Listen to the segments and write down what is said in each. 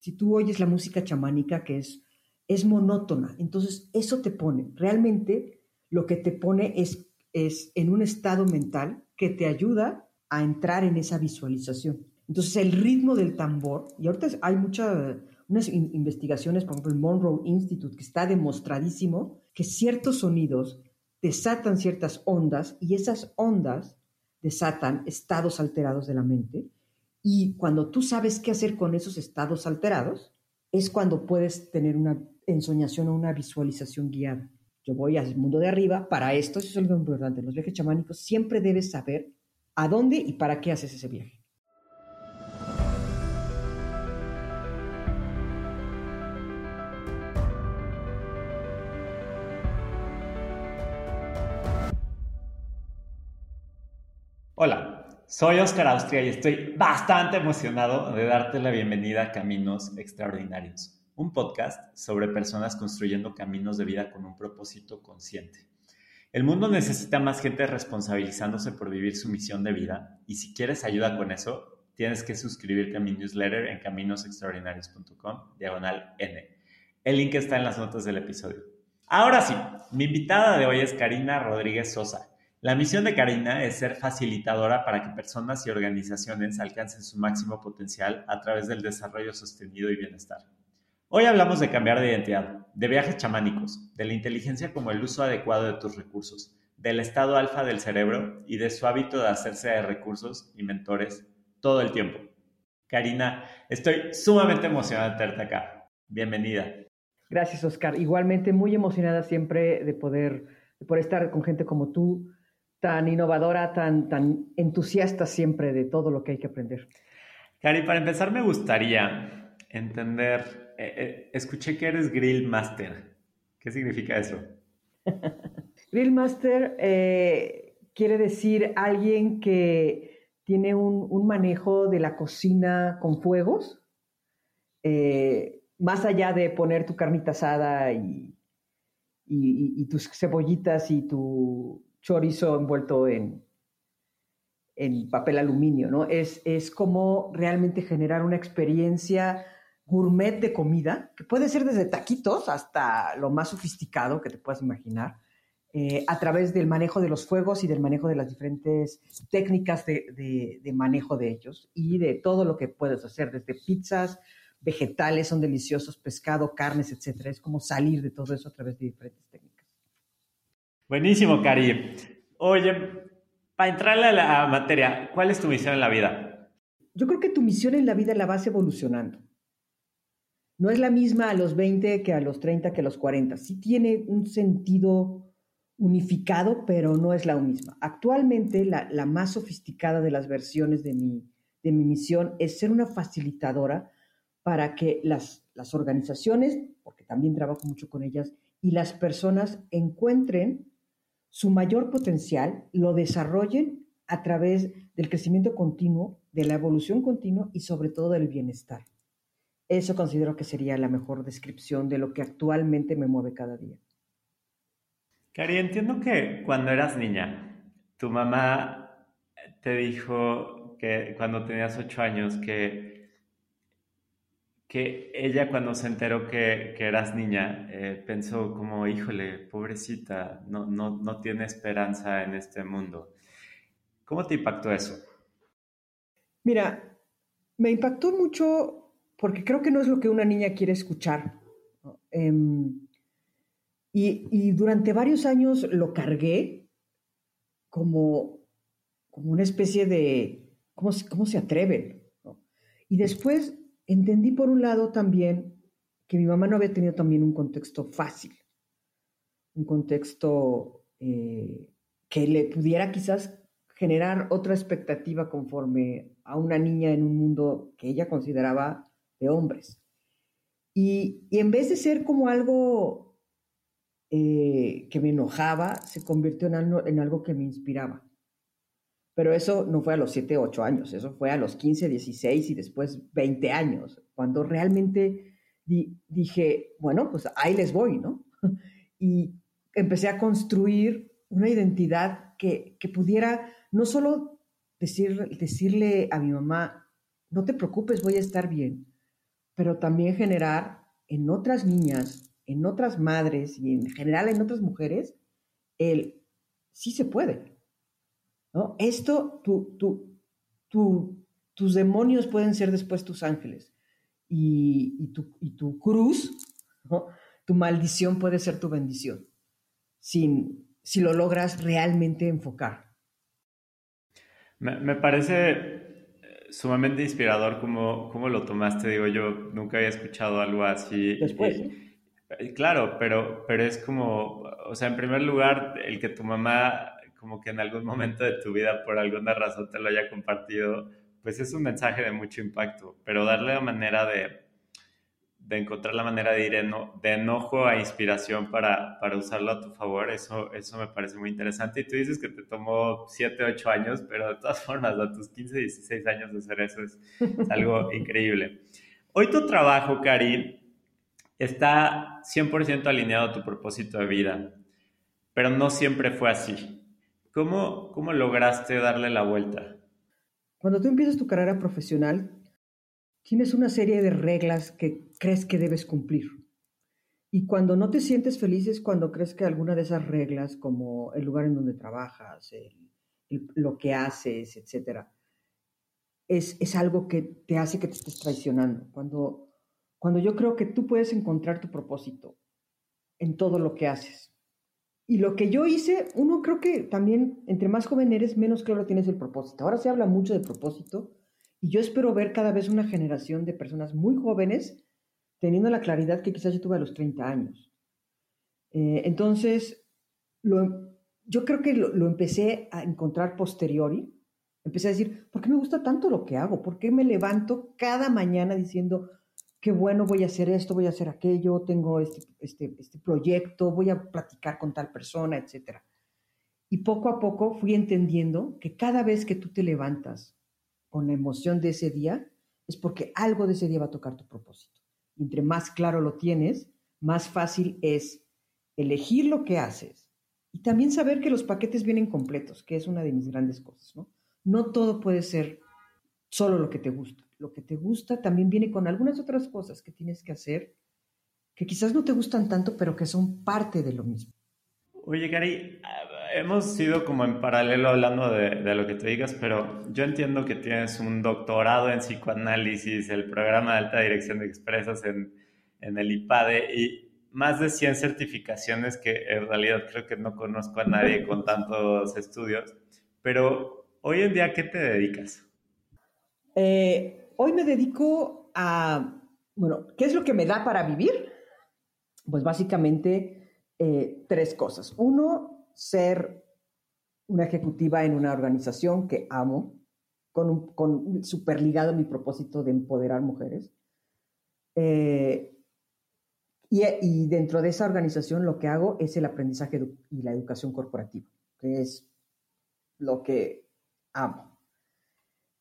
si tú oyes la música chamánica que es, es monótona, entonces eso te pone, realmente lo que te pone es, es en un estado mental que te ayuda a entrar en esa visualización. Entonces el ritmo del tambor, y ahorita hay muchas unas investigaciones, por ejemplo el Monroe Institute, que está demostradísimo que ciertos sonidos desatan ciertas ondas y esas ondas desatan estados alterados de la mente. Y cuando tú sabes qué hacer con esos estados alterados, es cuando puedes tener una ensoñación o una visualización guiada. Yo voy al mundo de arriba, para esto, eso es algo importante. Los viajes chamánicos siempre debes saber a dónde y para qué haces ese viaje. Soy Oscar Austria y estoy bastante emocionado de darte la bienvenida a Caminos Extraordinarios, un podcast sobre personas construyendo caminos de vida con un propósito consciente. El mundo necesita más gente responsabilizándose por vivir su misión de vida y si quieres ayuda con eso, tienes que suscribirte a mi newsletter en caminosextraordinarios.com, diagonal N. El link está en las notas del episodio. Ahora sí, mi invitada de hoy es Karina Rodríguez Sosa. La misión de Karina es ser facilitadora para que personas y organizaciones alcancen su máximo potencial a través del desarrollo sostenido y bienestar. Hoy hablamos de cambiar de identidad, de viajes chamánicos, de la inteligencia como el uso adecuado de tus recursos, del estado alfa del cerebro y de su hábito de hacerse de recursos y mentores todo el tiempo. Karina, estoy sumamente emocionada de tenerte acá. Bienvenida. Gracias, Oscar. Igualmente muy emocionada siempre de poder, de poder estar con gente como tú, tan innovadora, tan, tan entusiasta siempre de todo lo que hay que aprender. Cari, para empezar me gustaría entender, eh, eh, escuché que eres Grill Master. ¿Qué significa eso? grill Master eh, quiere decir alguien que tiene un, manejo de la cocina con fuegos, más allá de poner tu carnita asada y, y tus cebollitas y tu chorizo envuelto en, en papel aluminio, ¿no? Es, es como realmente generar una experiencia gourmet de comida, que puede ser desde taquitos hasta lo más sofisticado que te puedas imaginar, eh, a través del manejo de los fuegos y del manejo de las diferentes técnicas de, de, manejo de ellos y de todo lo que puedes hacer, desde pizzas, vegetales, son deliciosos, pescado, carnes, etcétera. Es como salir de todo eso a través de diferentes técnicas. Buenísimo, Cari. Oye, para entrarle a la materia, ¿cuál es tu misión en la vida? Yo creo que tu misión en la vida la vas evolucionando. No es la misma a los 20 que a los 30 que a los 40. Sí tiene un sentido unificado, pero no es la misma. Actualmente, la, más sofisticada de las versiones de mi, de mi misión es ser una facilitadora para que las, las organizaciones, porque también trabajo mucho con ellas, y las personas encuentren su mayor potencial lo desarrollen a través del crecimiento continuo, de la evolución continua y sobre todo del bienestar. Eso considero que sería la mejor descripción de lo que actualmente me mueve cada día. Cari, entiendo que cuando eras niña, tu mamá te dijo que cuando tenías ocho años que que ella cuando se enteró que, eras niña eh, pensó como, híjole, pobrecita, no, no, no tiene esperanza en este mundo. ¿Cómo te impactó eso? Mira, me impactó mucho porque creo que no es lo que una niña quiere escuchar. Em, y, durante varios años lo cargué como, como una especie de, ¿cómo, cómo se atreven? Y después Entendí por un lado también que mi mamá no había tenido también un contexto fácil, un contexto eh, que le pudiera quizás generar otra expectativa conforme a una niña en un mundo que ella consideraba de hombres. Y, en vez de ser como algo eh, que me enojaba, se convirtió en en algo que me inspiraba. Pero eso no fue a los 7, 8 años, eso fue a los 15, 16 y después 20 años, cuando realmente dije, bueno, pues ahí les voy, ¿no? Y empecé a construir una identidad que, que pudiera no solo decir, decirle a mi mamá, no te preocupes, voy a estar bien, pero también generar en otras niñas, en otras madres y en general en otras mujeres, el sí se puede. ¿No? Esto, tu, tus demonios pueden ser después tus ángeles y, tu, y tu, cruz, tu maldición puede ser tu bendición, sin, si lo logras realmente enfocar. Me, parece eh, sumamente inspirador cómo, cómo, lo tomaste. Digo, yo nunca había escuchado algo así. Después. Eh, claro, pero, pero es como, o sea, en primer lugar, el que tu mamá como que en algún momento de tu vida por alguna razón te lo haya compartido, pues es un mensaje de mucho impacto, pero darle la manera de, de encontrar la manera de ir de enojo a inspiración para, para, usarlo a tu favor, eso, eso me parece muy interesante. Y tú dices que te tomó 7, 8 años, pero de todas formas, a tus 15, 16 años de hacer eso es, es algo increíble. Hoy tu trabajo, Cari, está 100% alineado a tu propósito de vida, pero no siempre fue así. ¿Cómo, ¿Cómo lograste darle la vuelta? Cuando tú empiezas tu carrera profesional, tienes una serie de reglas que crees que debes cumplir. Y cuando no te sientes feliz es cuando crees que alguna de esas reglas, como el lugar en donde trabajas, lo que haces, etc., es, es, algo que te hace que te estés traicionando. Cuando, cuando yo creo que tú puedes encontrar tu propósito en todo lo que haces. Y lo que yo hice, uno creo que también, entre más joven eres, menos claro tienes el propósito. Ahora se habla mucho de propósito y yo espero ver cada vez una generación de personas muy jóvenes teniendo la claridad que quizás yo tuve a los 30 años. Eh, entonces, yo creo que lo, lo, empecé a encontrar posteriori. Empecé a decir, ¿por qué me gusta tanto lo que hago? ¿Por qué me levanto cada mañana diciendo, qué bueno, voy a hacer esto, voy a hacer aquello, tengo este, este, este proyecto, voy a platicar con tal persona, etc. Y poco a poco fui entendiendo que cada vez que tú te levantas con la emoción de ese día, es porque algo de ese día va a tocar tu propósito. Y entre más claro lo tienes, más fácil es elegir lo que haces y también saber que los paquetes vienen completos, que es una de mis grandes cosas, ¿no? No todo puede ser solo lo que te gusta lo que te gusta también viene con algunas otras cosas que tienes que hacer que quizás no te gustan tanto, pero que son parte de lo mismo. Oye, Gary, hemos ido como en paralelo hablando de, de, lo que te digas, pero yo entiendo que tienes un doctorado en psicoanálisis, el programa de alta dirección de expresas en, en el IPADE y más de 100 certificaciones que en realidad creo que no conozco a nadie con tantos estudios. Pero hoy en día, ¿qué te dedicas? Eh, Hoy me dedico a, bueno, ¿qué es lo que me da para vivir? Pues básicamente eh, tres cosas. Uno, ser una ejecutiva en una organización que amo, con, con super ligado a mi propósito de empoderar mujeres. Eh, y, y, dentro de esa organización lo que hago es el aprendizaje y la educación corporativa, que es lo que amo.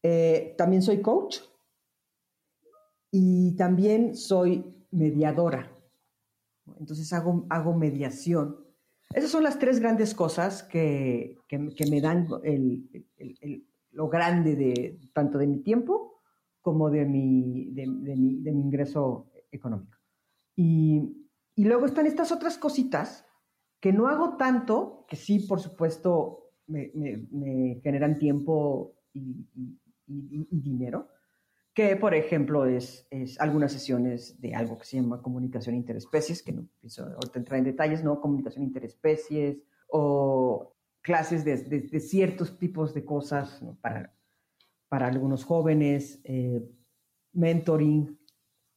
Eh, también soy coach, y también soy mediadora. Entonces hago, hago mediación. Esas son las tres grandes cosas que, que, me dan el, el, lo grande de tanto de mi tiempo como de mi, de, mi, de mi, ingreso económico. Y, y, luego están estas otras cositas que no hago tanto, que sí, por supuesto, me, me, generan tiempo y dinero, que por ejemplo es, es, algunas sesiones de algo que se llama comunicación interespecies, que no pienso ahorita entrar en detalles, ¿no? Comunicación interespecies o clases de, de, ciertos tipos de cosas para, para algunos jóvenes, eh, mentoring,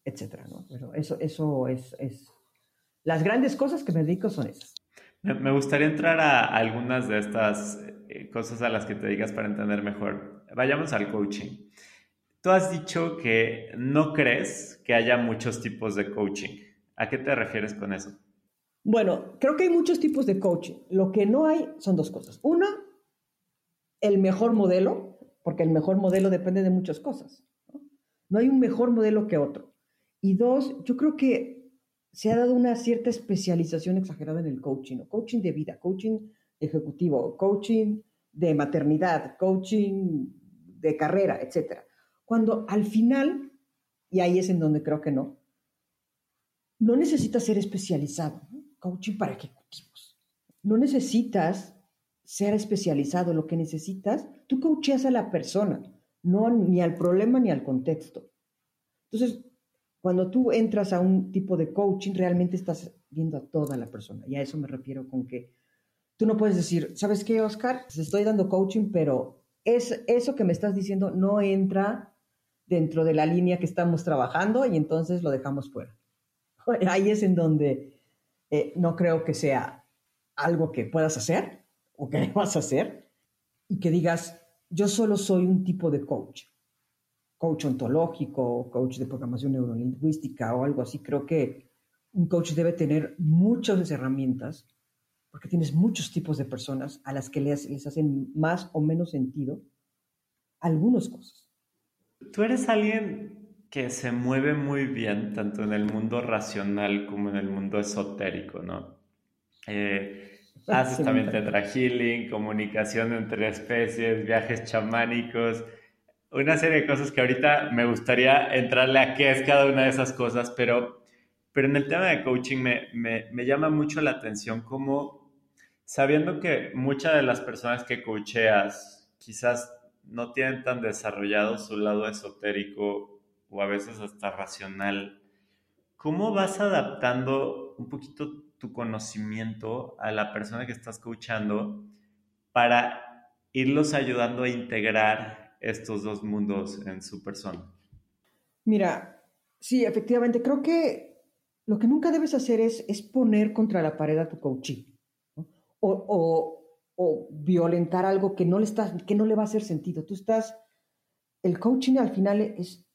etcétera, ¿no? Pero eso, eso es, es, Las grandes cosas que me dedico son esas. Me gustaría entrar a algunas de estas eh, cosas a las que te digas para entender mejor. Vayamos al coaching. Tú has dicho que no crees que haya muchos tipos de coaching. ¿A qué te refieres con eso? Bueno, creo que hay muchos tipos de coaching. Lo que no hay son dos cosas. Una, el mejor modelo, porque el mejor modelo depende de muchas cosas. No, hay un mejor modelo que otro. Y dos, yo creo que se ha dado una cierta especialización exagerada en el coaching, coaching de vida, coaching ejecutivo, coaching de maternidad, coaching de carrera, etcétera cuando al final y ahí es en donde creo que no, no necesitas ser especializado. Coaching para ejecutivos. No necesitas ser especializado. Lo que necesitas, tú coacheas a la persona, no ni al problema ni al contexto. Entonces, cuando tú entras a un tipo de coaching, realmente estás viendo a toda la persona. Y a eso me refiero con que tú no puedes decir, ¿sabes qué, Oscar? Te estoy dando coaching, pero es, eso que me estás diciendo no entra dentro de la línea que estamos trabajando y entonces lo dejamos fuera. Ahí es en donde eh, no creo que sea algo que puedas hacer o que debas hacer y que digas, yo solo soy un tipo de coach, coach ontológico, coach de programación neurolingüística o algo así. Creo que un coach debe tener muchas herramientas porque tienes muchos tipos de personas a las que les, les hacen más o menos sentido algunas cosas. Tú eres alguien que se mueve muy bien tanto en el mundo racional como en el mundo esotérico, ¿no? Eh, haces también tetra healing, comunicación entre especies, viajes chamánicos, una serie de cosas que ahorita me gustaría entrarle a qué es cada una de esas cosas, pero, pero en el tema de coaching me, me, me llama mucho la atención como sabiendo que muchas de las personas que coacheas quizás no tienen tan desarrollado su lado esotérico o a veces hasta racional, ¿cómo vas adaptando un poquito tu conocimiento a la persona que estás coachando para irlos ayudando a integrar estos dos mundos en su persona? Mira, sí, efectivamente, creo que lo que nunca debes hacer es, es poner contra la pared a tu o, violentar algo que no, le está, que no le va a hacer sentido. Tú estás, el coaching al final es,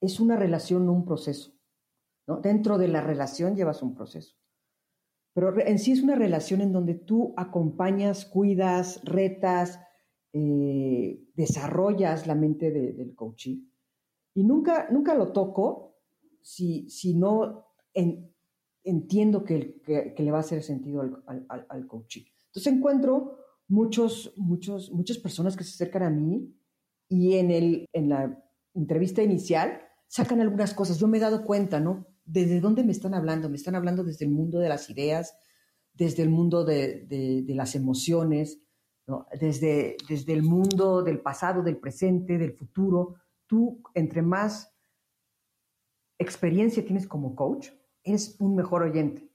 es una relación, no un proceso. ¿no? Dentro de la relación llevas un proceso. Pero en sí es una relación en donde tú acompañas, cuidas, retas, eh, desarrollas la mente del coachee. Y nunca, nunca lo toco si, si no entiendo que, que, le va a hacer sentido al, al, al coachee. Entonces encuentro muchos, muchos, muchas personas que se acercan a mí y en, el, en la entrevista inicial sacan algunas cosas. Yo me he dado cuenta, ¿no? ¿Desde dónde me están hablando? Me están hablando desde el mundo de las ideas, desde el mundo de, de, las emociones, ¿no? desde, desde el mundo del pasado, del presente, del futuro. Tú, entre más experiencia tienes como coach, eres un mejor oyente.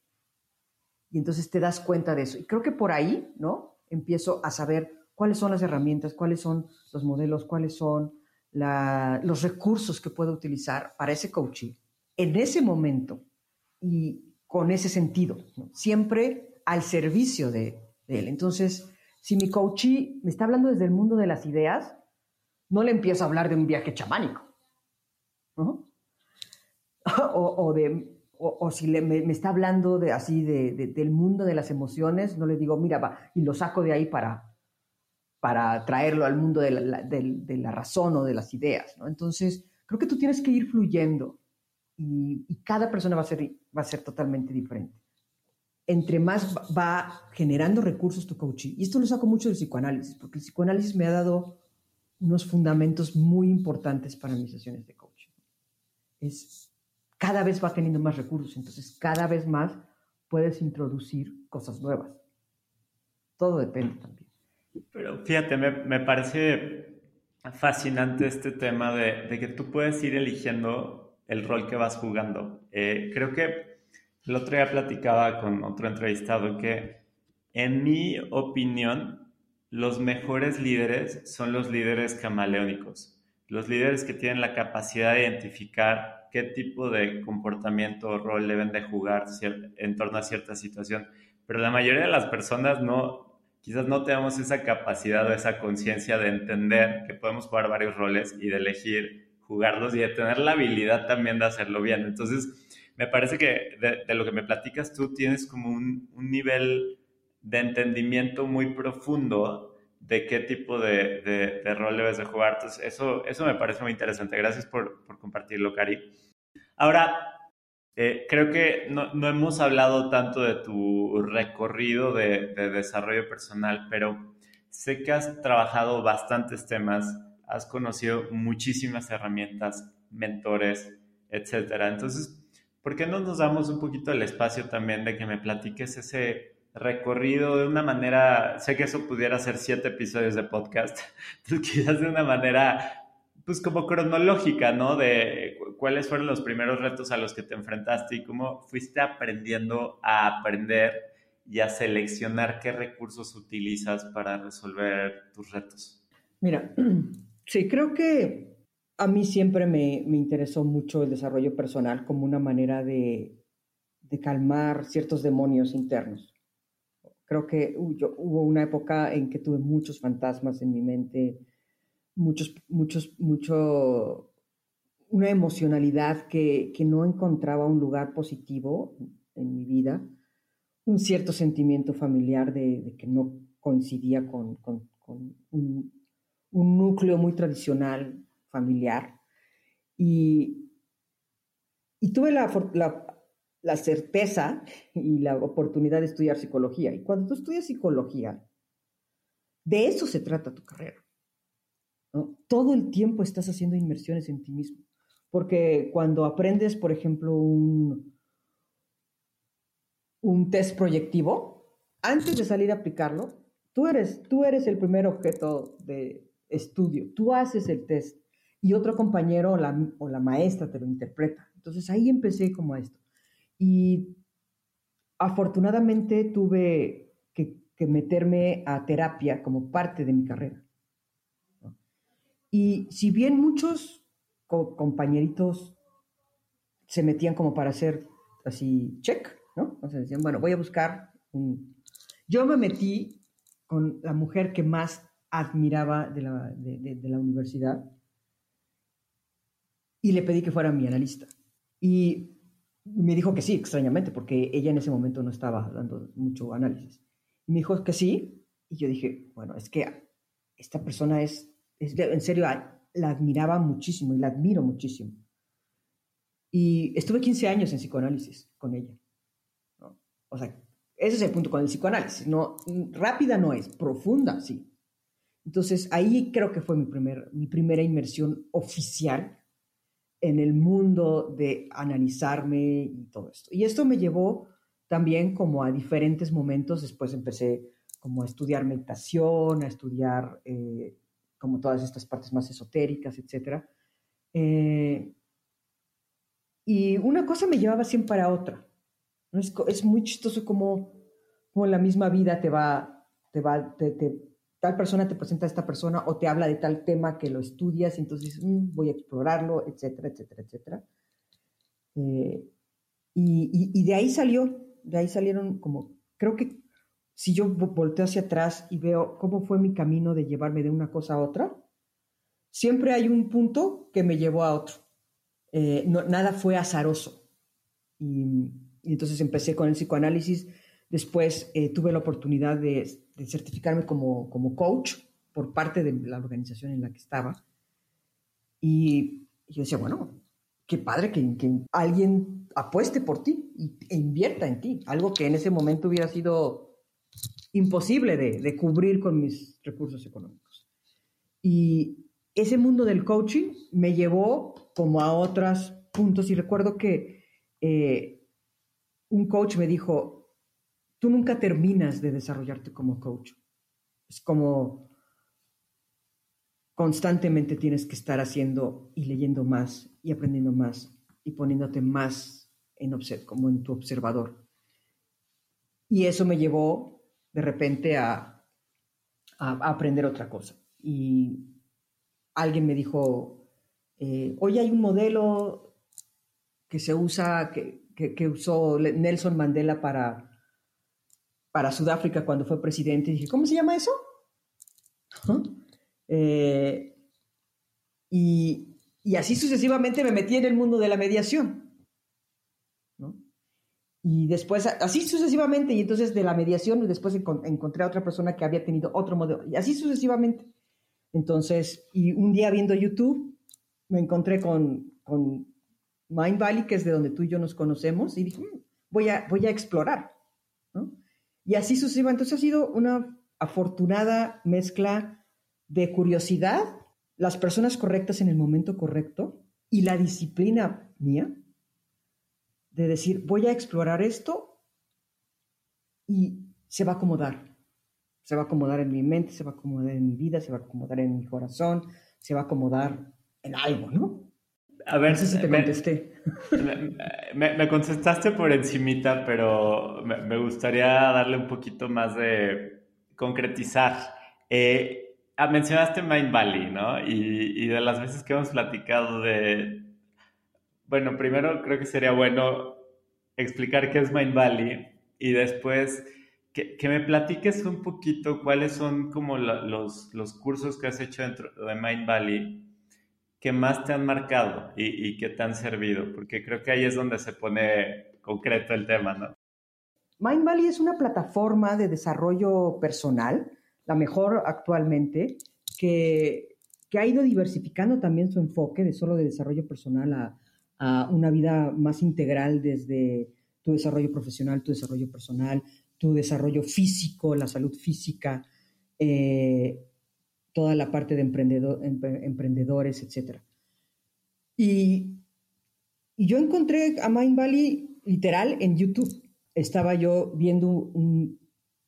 Y entonces te das cuenta de eso. Y creo que por ahí, ¿no? Empiezo a saber cuáles son las herramientas, cuáles son los modelos, cuáles son los recursos que puedo utilizar para ese coaching en ese momento y con ese sentido, siempre al servicio de, él. Entonces, si mi coachee me está hablando desde el mundo de las ideas, no le empiezo a hablar de un viaje chamánico. o, de, o, si me, está hablando de, así de, del mundo de las emociones, no le digo, mira, va, y lo saco de ahí para, para traerlo al mundo de la, razón o de las ideas. ¿no? Entonces, creo que tú tienes que ir fluyendo y, cada persona va a, ser, va a ser totalmente diferente. Entre más va generando recursos tu coaching, y esto lo saco mucho del psicoanálisis, porque el psicoanálisis me ha dado unos fundamentos muy importantes para mis sesiones de coaching. Es cada vez va teniendo más recursos, entonces cada vez más puedes introducir cosas nuevas. Todo depende también. Pero fíjate, me, parece fascinante este tema de, que tú puedes ir eligiendo el rol que vas jugando. Eh, creo que el otro día platicaba con otro entrevistado que, en mi opinión, los mejores líderes son los líderes camaleónicos, los líderes que tienen la capacidad de identificar qué tipo de comportamiento o rol deben de jugar en torno a cierta situación. Pero la mayoría de las personas no, quizás no tenemos esa capacidad o esa conciencia de entender que podemos jugar varios roles y de elegir jugarlos y de tener la habilidad también de hacerlo bien. Entonces, me parece que de, lo que me platicas tú tienes como un, nivel de entendimiento muy profundo de qué tipo de, rol debes de jugar. Entonces, eso, eso me parece muy interesante. Gracias por, por compartirlo, Cari. Ahora, eh, creo que no, hemos hablado tanto de tu recorrido de, desarrollo personal, pero sé que has trabajado bastantes temas, has conocido muchísimas herramientas, mentores, etcétera. Entonces, ¿por qué no nos damos un poquito el espacio también de que me platiques ese recorrido de una manera, sé que eso pudiera ser siete episodios de podcast, quizás de una manera pues como cronológica, ¿no? De cuáles fueron los primeros retos a los que te enfrentaste y cómo fuiste aprendiendo a aprender y a seleccionar qué recursos utilizas para resolver tus retos. Mira, sí, creo que a mí siempre me, me interesó mucho el desarrollo personal como una manera de, de calmar ciertos demonios internos. Creo que hubo una época en que tuve muchos fantasmas en mi mente, muchos, muchos, mucho, una emocionalidad que, que no encontraba un lugar positivo en mi vida, un cierto sentimiento familiar de, que no coincidía con, con, un, núcleo muy tradicional familiar. Y, y tuve la, la, la, certeza y la oportunidad de estudiar psicología. Y cuando tú estudias psicología, de eso se trata tu carrera. Todo el tiempo estás haciendo inmersiones en ti mismo. Porque cuando aprendes, por ejemplo, un, un test proyectivo, antes de salir a aplicarlo, tú eres, tú eres el primer objeto de estudio. Tú haces el test y otro compañero o la, o la maestra te lo interpreta. Entonces ahí empecé como esto. Y afortunadamente tuve que, que meterme a terapia como parte de mi carrera. Y si bien muchos compañeritos se metían como para hacer así check, ¿no? O sea, decían, bueno, voy a buscar un... Yo me metí con la mujer que más admiraba de la, de, la universidad y le pedí que fuera mi analista. Y me dijo que sí, extrañamente, porque ella en ese momento no estaba dando mucho análisis. Y me dijo que sí, y yo dije, bueno, es que esta persona es en serio, la admiraba muchísimo y la admiro muchísimo. Y estuve 15 años en psicoanálisis con ella. O sea, ese es el punto con el psicoanálisis. No, rápida no es, profunda sí. Entonces ahí creo que fue mi, primer, mi primera inmersión oficial en el mundo de analizarme y todo esto. Y esto me llevó también como a diferentes momentos. Después empecé como a estudiar meditación, a estudiar eh, como todas estas partes más esotéricas, etc. Eh, y una cosa me llevaba siempre a otra. Es, es muy chistoso como, como, la misma vida te va, te va, tal persona te presenta a esta persona o te habla de tal tema que lo estudias y entonces mm, voy a explorarlo, etcétera, etcétera, etcétera. Eh, y, y, de ahí salió, de ahí salieron como, creo que si yo volteo hacia atrás y veo cómo fue mi camino de llevarme de una cosa a otra, siempre hay un punto que me llevó a otro. Eh, nada fue azaroso. Y, entonces empecé con el psicoanálisis. Después eh, tuve la oportunidad de, certificarme como, como, coach por parte de la organización en la que estaba. Y, yo decía, bueno, qué padre que, que, alguien apueste por ti e invierta en ti. Algo que en ese momento hubiera sido imposible de, cubrir con mis recursos económicos. Y ese mundo del coaching me llevó como a otros puntos y recuerdo que eh, un coach me dijo, tú nunca terminas de desarrollarte como coach. Es como constantemente tienes que estar haciendo y leyendo más y aprendiendo más y poniéndote más en como en tu observador. Y eso me llevó de repente a, aprender otra cosa. Y alguien me dijo, eh, hoy hay un modelo que se usa, que, que, usó Nelson Mandela para, para Sudáfrica cuando fue presidente. Y dije, ¿cómo se llama eso? Eh, y, y, así sucesivamente me metí en el mundo de la mediación. Y después, así sucesivamente, y entonces de la mediación, después encontré a otra persona que había tenido otro modelo, y así sucesivamente. Entonces, y un día viendo YouTube, me encontré con, con Mind Valley, que es de donde tú y yo nos conocemos, y dije, mm, voy a, voy a explorar. ¿no? Y así sucesivamente. Entonces ha sido una afortunada mezcla de curiosidad, las personas correctas en el momento correcto y la disciplina mía de decir, voy a explorar esto y se va a acomodar. Se va a acomodar en mi mente, se va a acomodar en mi vida, se va a acomodar en mi corazón, se va a acomodar en algo, ¿no? A ver si te contesté. Me, contestaste por encimita, pero me, gustaría darle un poquito más de concretizar. Eh, ah, mencionaste Mind Valley, ¿no? Y, y, de las veces que hemos platicado de... Bueno, primero creo que sería bueno explicar qué es Mind Valley y después que, que me platiques un poquito cuáles son como los, los cursos que has hecho dentro de Mind Valley que más te han marcado y, y que te han servido? Porque creo que ahí es donde se pone concreto el tema, ¿no? Mind Valley es una plataforma de desarrollo personal, la mejor actualmente, que, que ha ido diversificando también su enfoque de solo de desarrollo personal a, a una vida más integral desde tu desarrollo profesional, tu desarrollo personal, tu desarrollo físico, la salud física, eh, toda la parte de emprendedores, etc. Y, yo encontré a Mind Valley literal en YouTube. Estaba yo viendo un,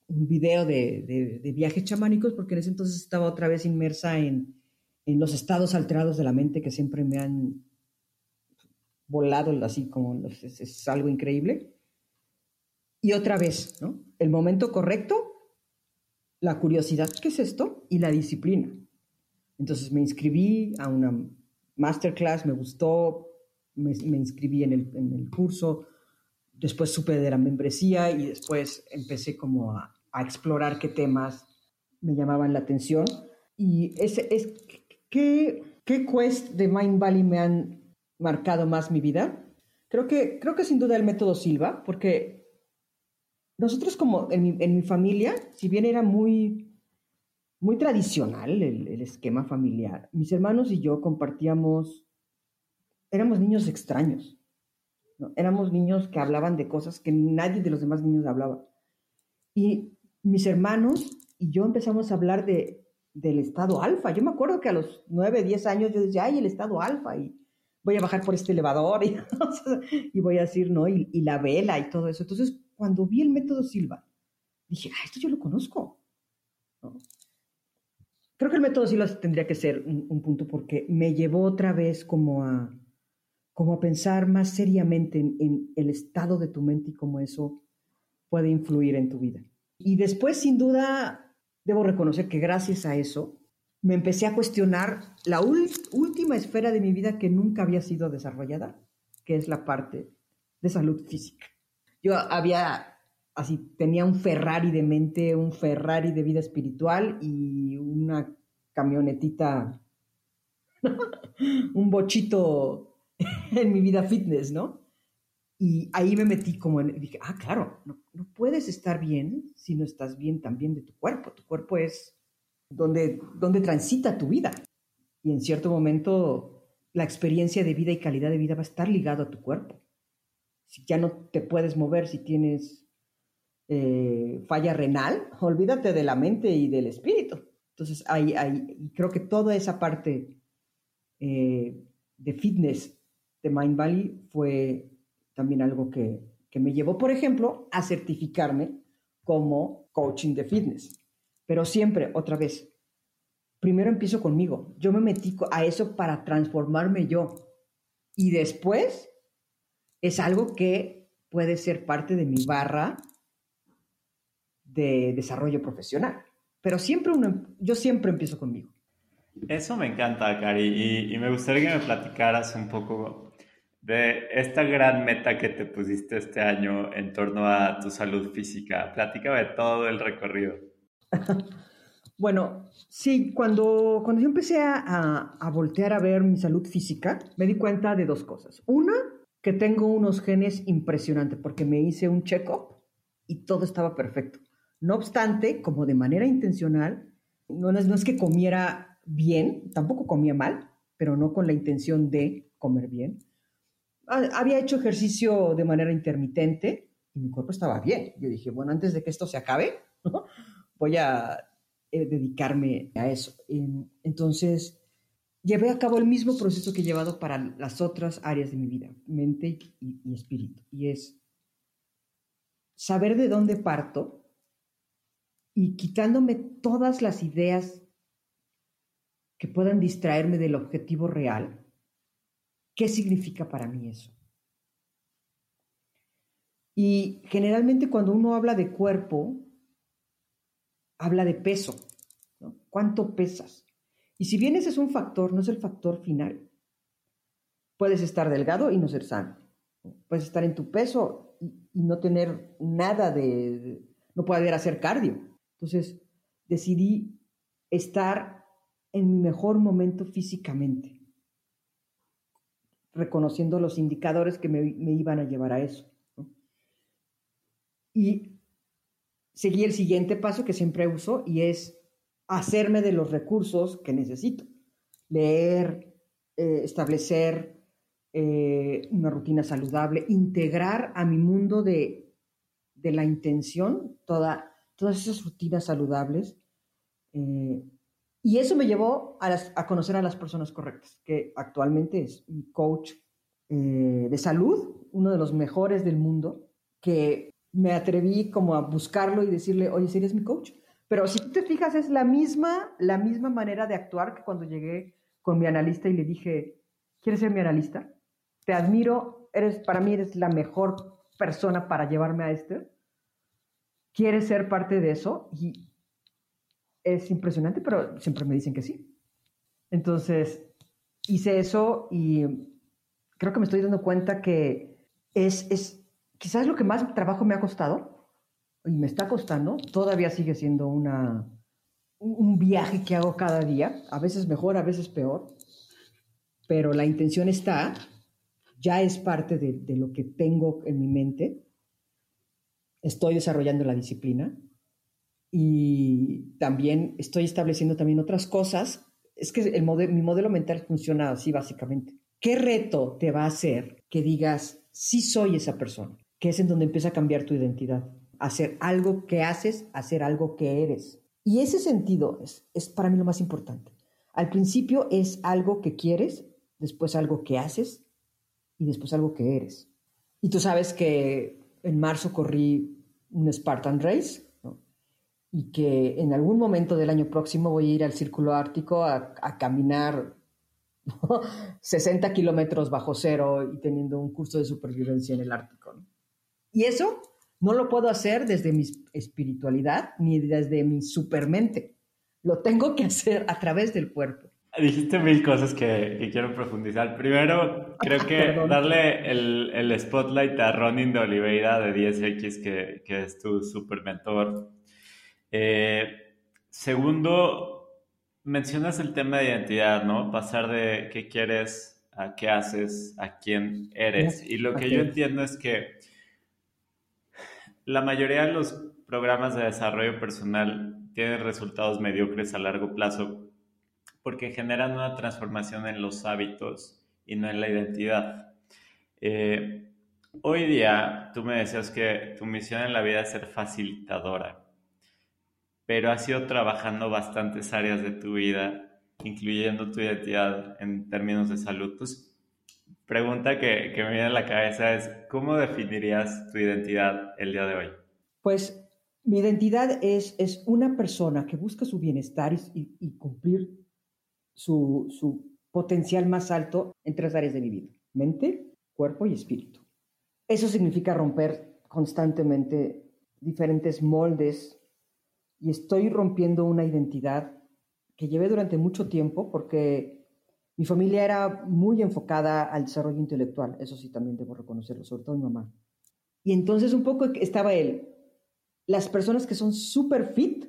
video de, viajes chamánicos porque en ese entonces estaba otra vez inmersa en, los estados alterados de la mente que siempre me han volado así como es, algo increíble. Y otra vez, ¿no? El momento correcto la curiosidad, ¿qué es esto? Y la disciplina. Entonces me inscribí a una masterclass, me gustó, me, inscribí en el, curso, después supe de la membresía y después empecé como a, explorar qué temas me llamaban la atención. Y ese es, ¿qué, ¿qué quest de Mind Valley me han marcado más mi vida? Creo que, creo que sin duda el método Silva, porque nosotros como en mi, familia, si bien era muy, muy tradicional el, esquema familiar, mis hermanos y yo compartíamos, éramos niños extraños, éramos niños que hablaban de cosas que nadie de los demás niños hablaba. Y mis hermanos y yo empezamos a hablar de, del estado alfa. Yo me acuerdo que a los 9, 10 años yo decía, ay, el estado alfa, y voy a bajar por este elevador, y, voy a decir, ¿no? Y, la vela y todo eso. Entonces, cuando vi el método Silva, dije, ah, esto yo lo conozco. Creo que el método Silva tendría que ser un, punto porque me llevó otra vez como a, como a pensar más seriamente en, el estado de tu mente y cómo eso puede influir en tu vida. Y después, sin duda, debo reconocer que gracias a eso me empecé a cuestionar la última esfera de mi vida que nunca había sido desarrollada, que es la parte de salud física. Yo había, así, tenía un Ferrari de mente, un Ferrari de vida espiritual y una camionetita, un bochito en mi vida fitness, ¿no? Y ahí me metí como en, dije, ah, claro, no, puedes estar bien si no estás bien también de tu cuerpo. Tu cuerpo es donde, donde transita tu vida. Y en cierto momento la experiencia de vida y calidad de vida va a estar ligado a tu cuerpo si ya no te puedes mover, si tienes eh, falla renal, olvídate de la mente y del espíritu. Entonces, hay, hay, creo que toda esa parte eh, de fitness de Mind Valley fue también algo que, que me llevó, por ejemplo, a certificarme como coaching de fitness. Pero siempre, otra vez, primero empiezo conmigo. Yo me metí a eso para transformarme yo. Y después es algo que puede ser parte de mi barra de desarrollo profesional. Pero siempre uno, yo siempre empiezo conmigo. Eso me encanta, Cari, y, me gustaría que me platicaras un poco de esta gran meta que te pusiste este año en torno a tu salud física. Platícame todo el recorrido. bueno, sí, cuando, cuando yo empecé a, a voltear a ver mi salud física, me di cuenta de dos cosas. Una, que tengo unos genes impresionantes porque me hice un check-up y todo estaba perfecto. No obstante, como de manera intencional, no es, no es que comiera bien, tampoco comía mal, pero no con la intención de comer bien. Había hecho ejercicio de manera intermitente y mi cuerpo estaba bien. Yo dije, bueno, antes de que esto se acabe, voy a eh, dedicarme a eso. Entonces, llevé a cabo el mismo proceso que he llevado para las otras áreas de mi vida, mente y, espíritu, y es saber de dónde parto y quitándome todas las ideas que puedan distraerme del objetivo real, ¿qué significa para mí eso? Y generalmente cuando uno habla de cuerpo, habla de peso. ¿Cuánto pesas? Y si bien ese es un factor, no es el factor final. Puedes estar delgado y no ser sano. Puedes estar en tu peso y, no tener nada de, no poder hacer cardio. Entonces, decidí estar en mi mejor momento físicamente, reconociendo los indicadores que me, iban a llevar a eso. Y seguí el siguiente paso que siempre uso y es hacerme de los recursos que necesito. Leer, eh, establecer eh, una rutina saludable, integrar a mi mundo de, la intención toda, todas esas rutinas saludables. Eh, y eso me llevó a, a, conocer a las personas correctas, que actualmente es mi coach de salud, uno de los mejores del mundo, que me atreví como a buscarlo y decirle, oye, ¿serías mi coach? Pero si tú te fijas, es la misma, la misma manera de actuar que cuando llegué con mi analista y le dije, ¿quieres ser mi analista? Te admiro, eres, para mí eres la mejor persona para llevarme a este. ¿Quieres ser parte de eso? Y es impresionante, pero siempre me dicen que sí. Entonces, hice eso y creo que me estoy dando cuenta que es, es quizás lo que más trabajo me ha costado, y me está costando, todavía sigue siendo una, un viaje que hago cada día, a veces mejor, a veces peor, pero la intención está, ya es parte de, de lo que tengo en mi mente, estoy desarrollando la disciplina y también estoy estableciendo también otras cosas. Es que el mi modelo mental funciona así básicamente. ¿Qué reto te va a hacer que digas, sí soy esa persona? Que es en donde empieza a cambiar tu identidad hacer algo que haces, hacer algo que eres. Y ese sentido es, es para mí lo más importante. Al principio es algo que quieres, después algo que haces y después algo que eres. Y tú sabes que en marzo corrí un Spartan Race y que en algún momento del año próximo voy a ir al Círculo Ártico a, caminar 60 kilómetros bajo cero y teniendo un curso de supervivencia en el Ártico. Y eso no lo puedo hacer desde mi espiritualidad ni desde mi supermente. Lo tengo que hacer a través del cuerpo. Dijiste mil cosas que, quiero profundizar. Primero, creo que darle el, el, spotlight a Ronin de Oliveira de 10X, que, que es tu super mentor. Eh, segundo, mencionas el tema de identidad, ¿no? Pasar de qué quieres a qué haces, a quién eres. Y lo que yo entiendo es que la mayoría de los programas de desarrollo personal tienen resultados mediocres a largo plazo porque generan una transformación en los hábitos y no en la identidad. Eh, hoy día, tú me decías que tu misión en la vida es ser facilitadora, pero has ido trabajando bastantes áreas de tu vida, incluyendo tu identidad en términos de salud. Pues, pregunta que, me viene a la cabeza es, ¿cómo definirías tu identidad el día de hoy? Pues mi identidad es, es una persona que busca su bienestar y, cumplir su, su, potencial más alto en tres áreas de mi vida, mente, cuerpo y espíritu. Eso significa romper constantemente diferentes moldes y estoy rompiendo una identidad que llevé durante mucho tiempo porque mi familia era muy enfocada al desarrollo intelectual, eso sí también debo reconocerlo, sobre todo mi mamá. Y entonces un poco estaba él, las personas que son súper fit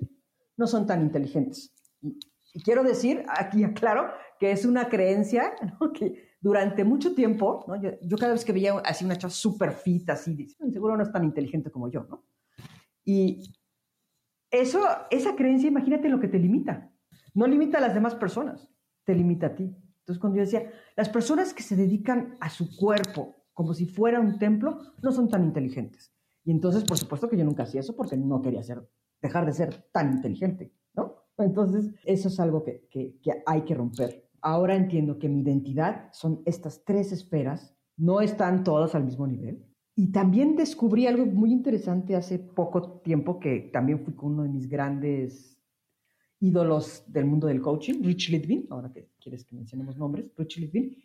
no son tan inteligentes. Y, quiero decir, aquí aclaro, que es una creencia que durante mucho tiempo, yo, cada vez que veía así una chava súper fit, así, seguro no es tan inteligente como yo, ¿no? Y eso, esa creencia, imagínate lo que te limita. No limita a las demás personas, te limita a ti. Entonces, cuando yo decía, las personas que se dedican a su cuerpo como si fuera un templo, no son tan inteligentes. Y entonces, por supuesto que yo nunca hacía eso porque no quería ser, dejar de ser tan inteligente, ¿no? Entonces, eso es algo que, que, hay que romper. ahora entiendo que mi identidad son estas tres esferas, no están todas al mismo nivel. Y también descubrí algo muy interesante hace poco tiempo que también fui con uno de mis grandes ídolos del mundo del coaching, Rich Litvin, ahora que quieres que mencionemos nombres, Rich Litvin,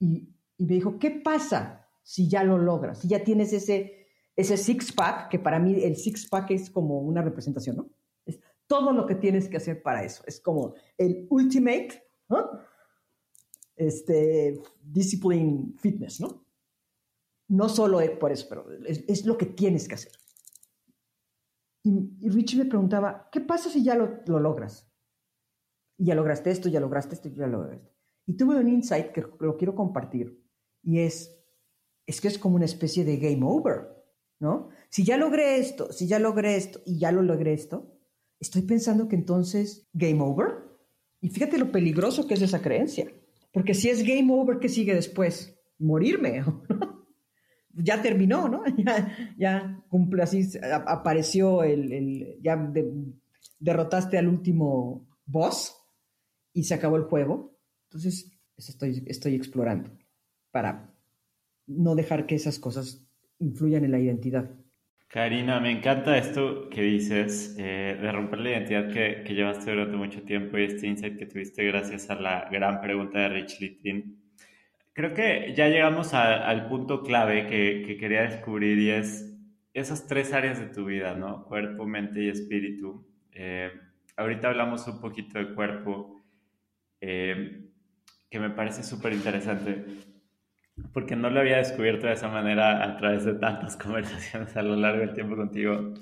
y, me dijo, ¿qué pasa si ya lo logras? Si ya tienes ese, ese six-pack, que para mí el six-pack es como una representación, ¿no? Es todo lo que tienes que hacer para eso. Es como el ultimate. Este, discipline fitness, ¿no? No solo es por eso, pero es lo que tienes que hacer. Y, Richie me preguntaba, ¿qué pasa si ya lo, lo, logras? Y ya lograste esto, ya lograste esto, ya lograste. Y tuve un insight que lo quiero compartir, y es, es que es como una especie de game over, ¿no? Si ya logré esto, si ya logré esto, y ya lo logré esto, estoy pensando que entonces, game over. Y fíjate lo peligroso que es esa creencia. Porque si es game over, ¿qué sigue después? Morirme. ya terminó, ¿no? Ya, ya cumple así, apareció el, el ya de, derrotaste al último boss y se acabó el juego. Entonces, eso estoy, estoy explorando para no dejar que esas cosas influyan en la identidad. Karina, me encanta esto que dices eh, de romper la identidad que, que, llevaste durante mucho tiempo y este insight que tuviste gracias a la gran pregunta de Rich Littin. Creo que ya llegamos a, al punto clave que, que, quería descubrir y es esas tres áreas de tu vida, ¿no? Cuerpo, mente y espíritu. Eh, ahorita hablamos un poquito de cuerpo, eh, que me parece súper interesante porque no lo había descubierto de esa manera a través de tantas conversaciones a lo largo del tiempo contigo.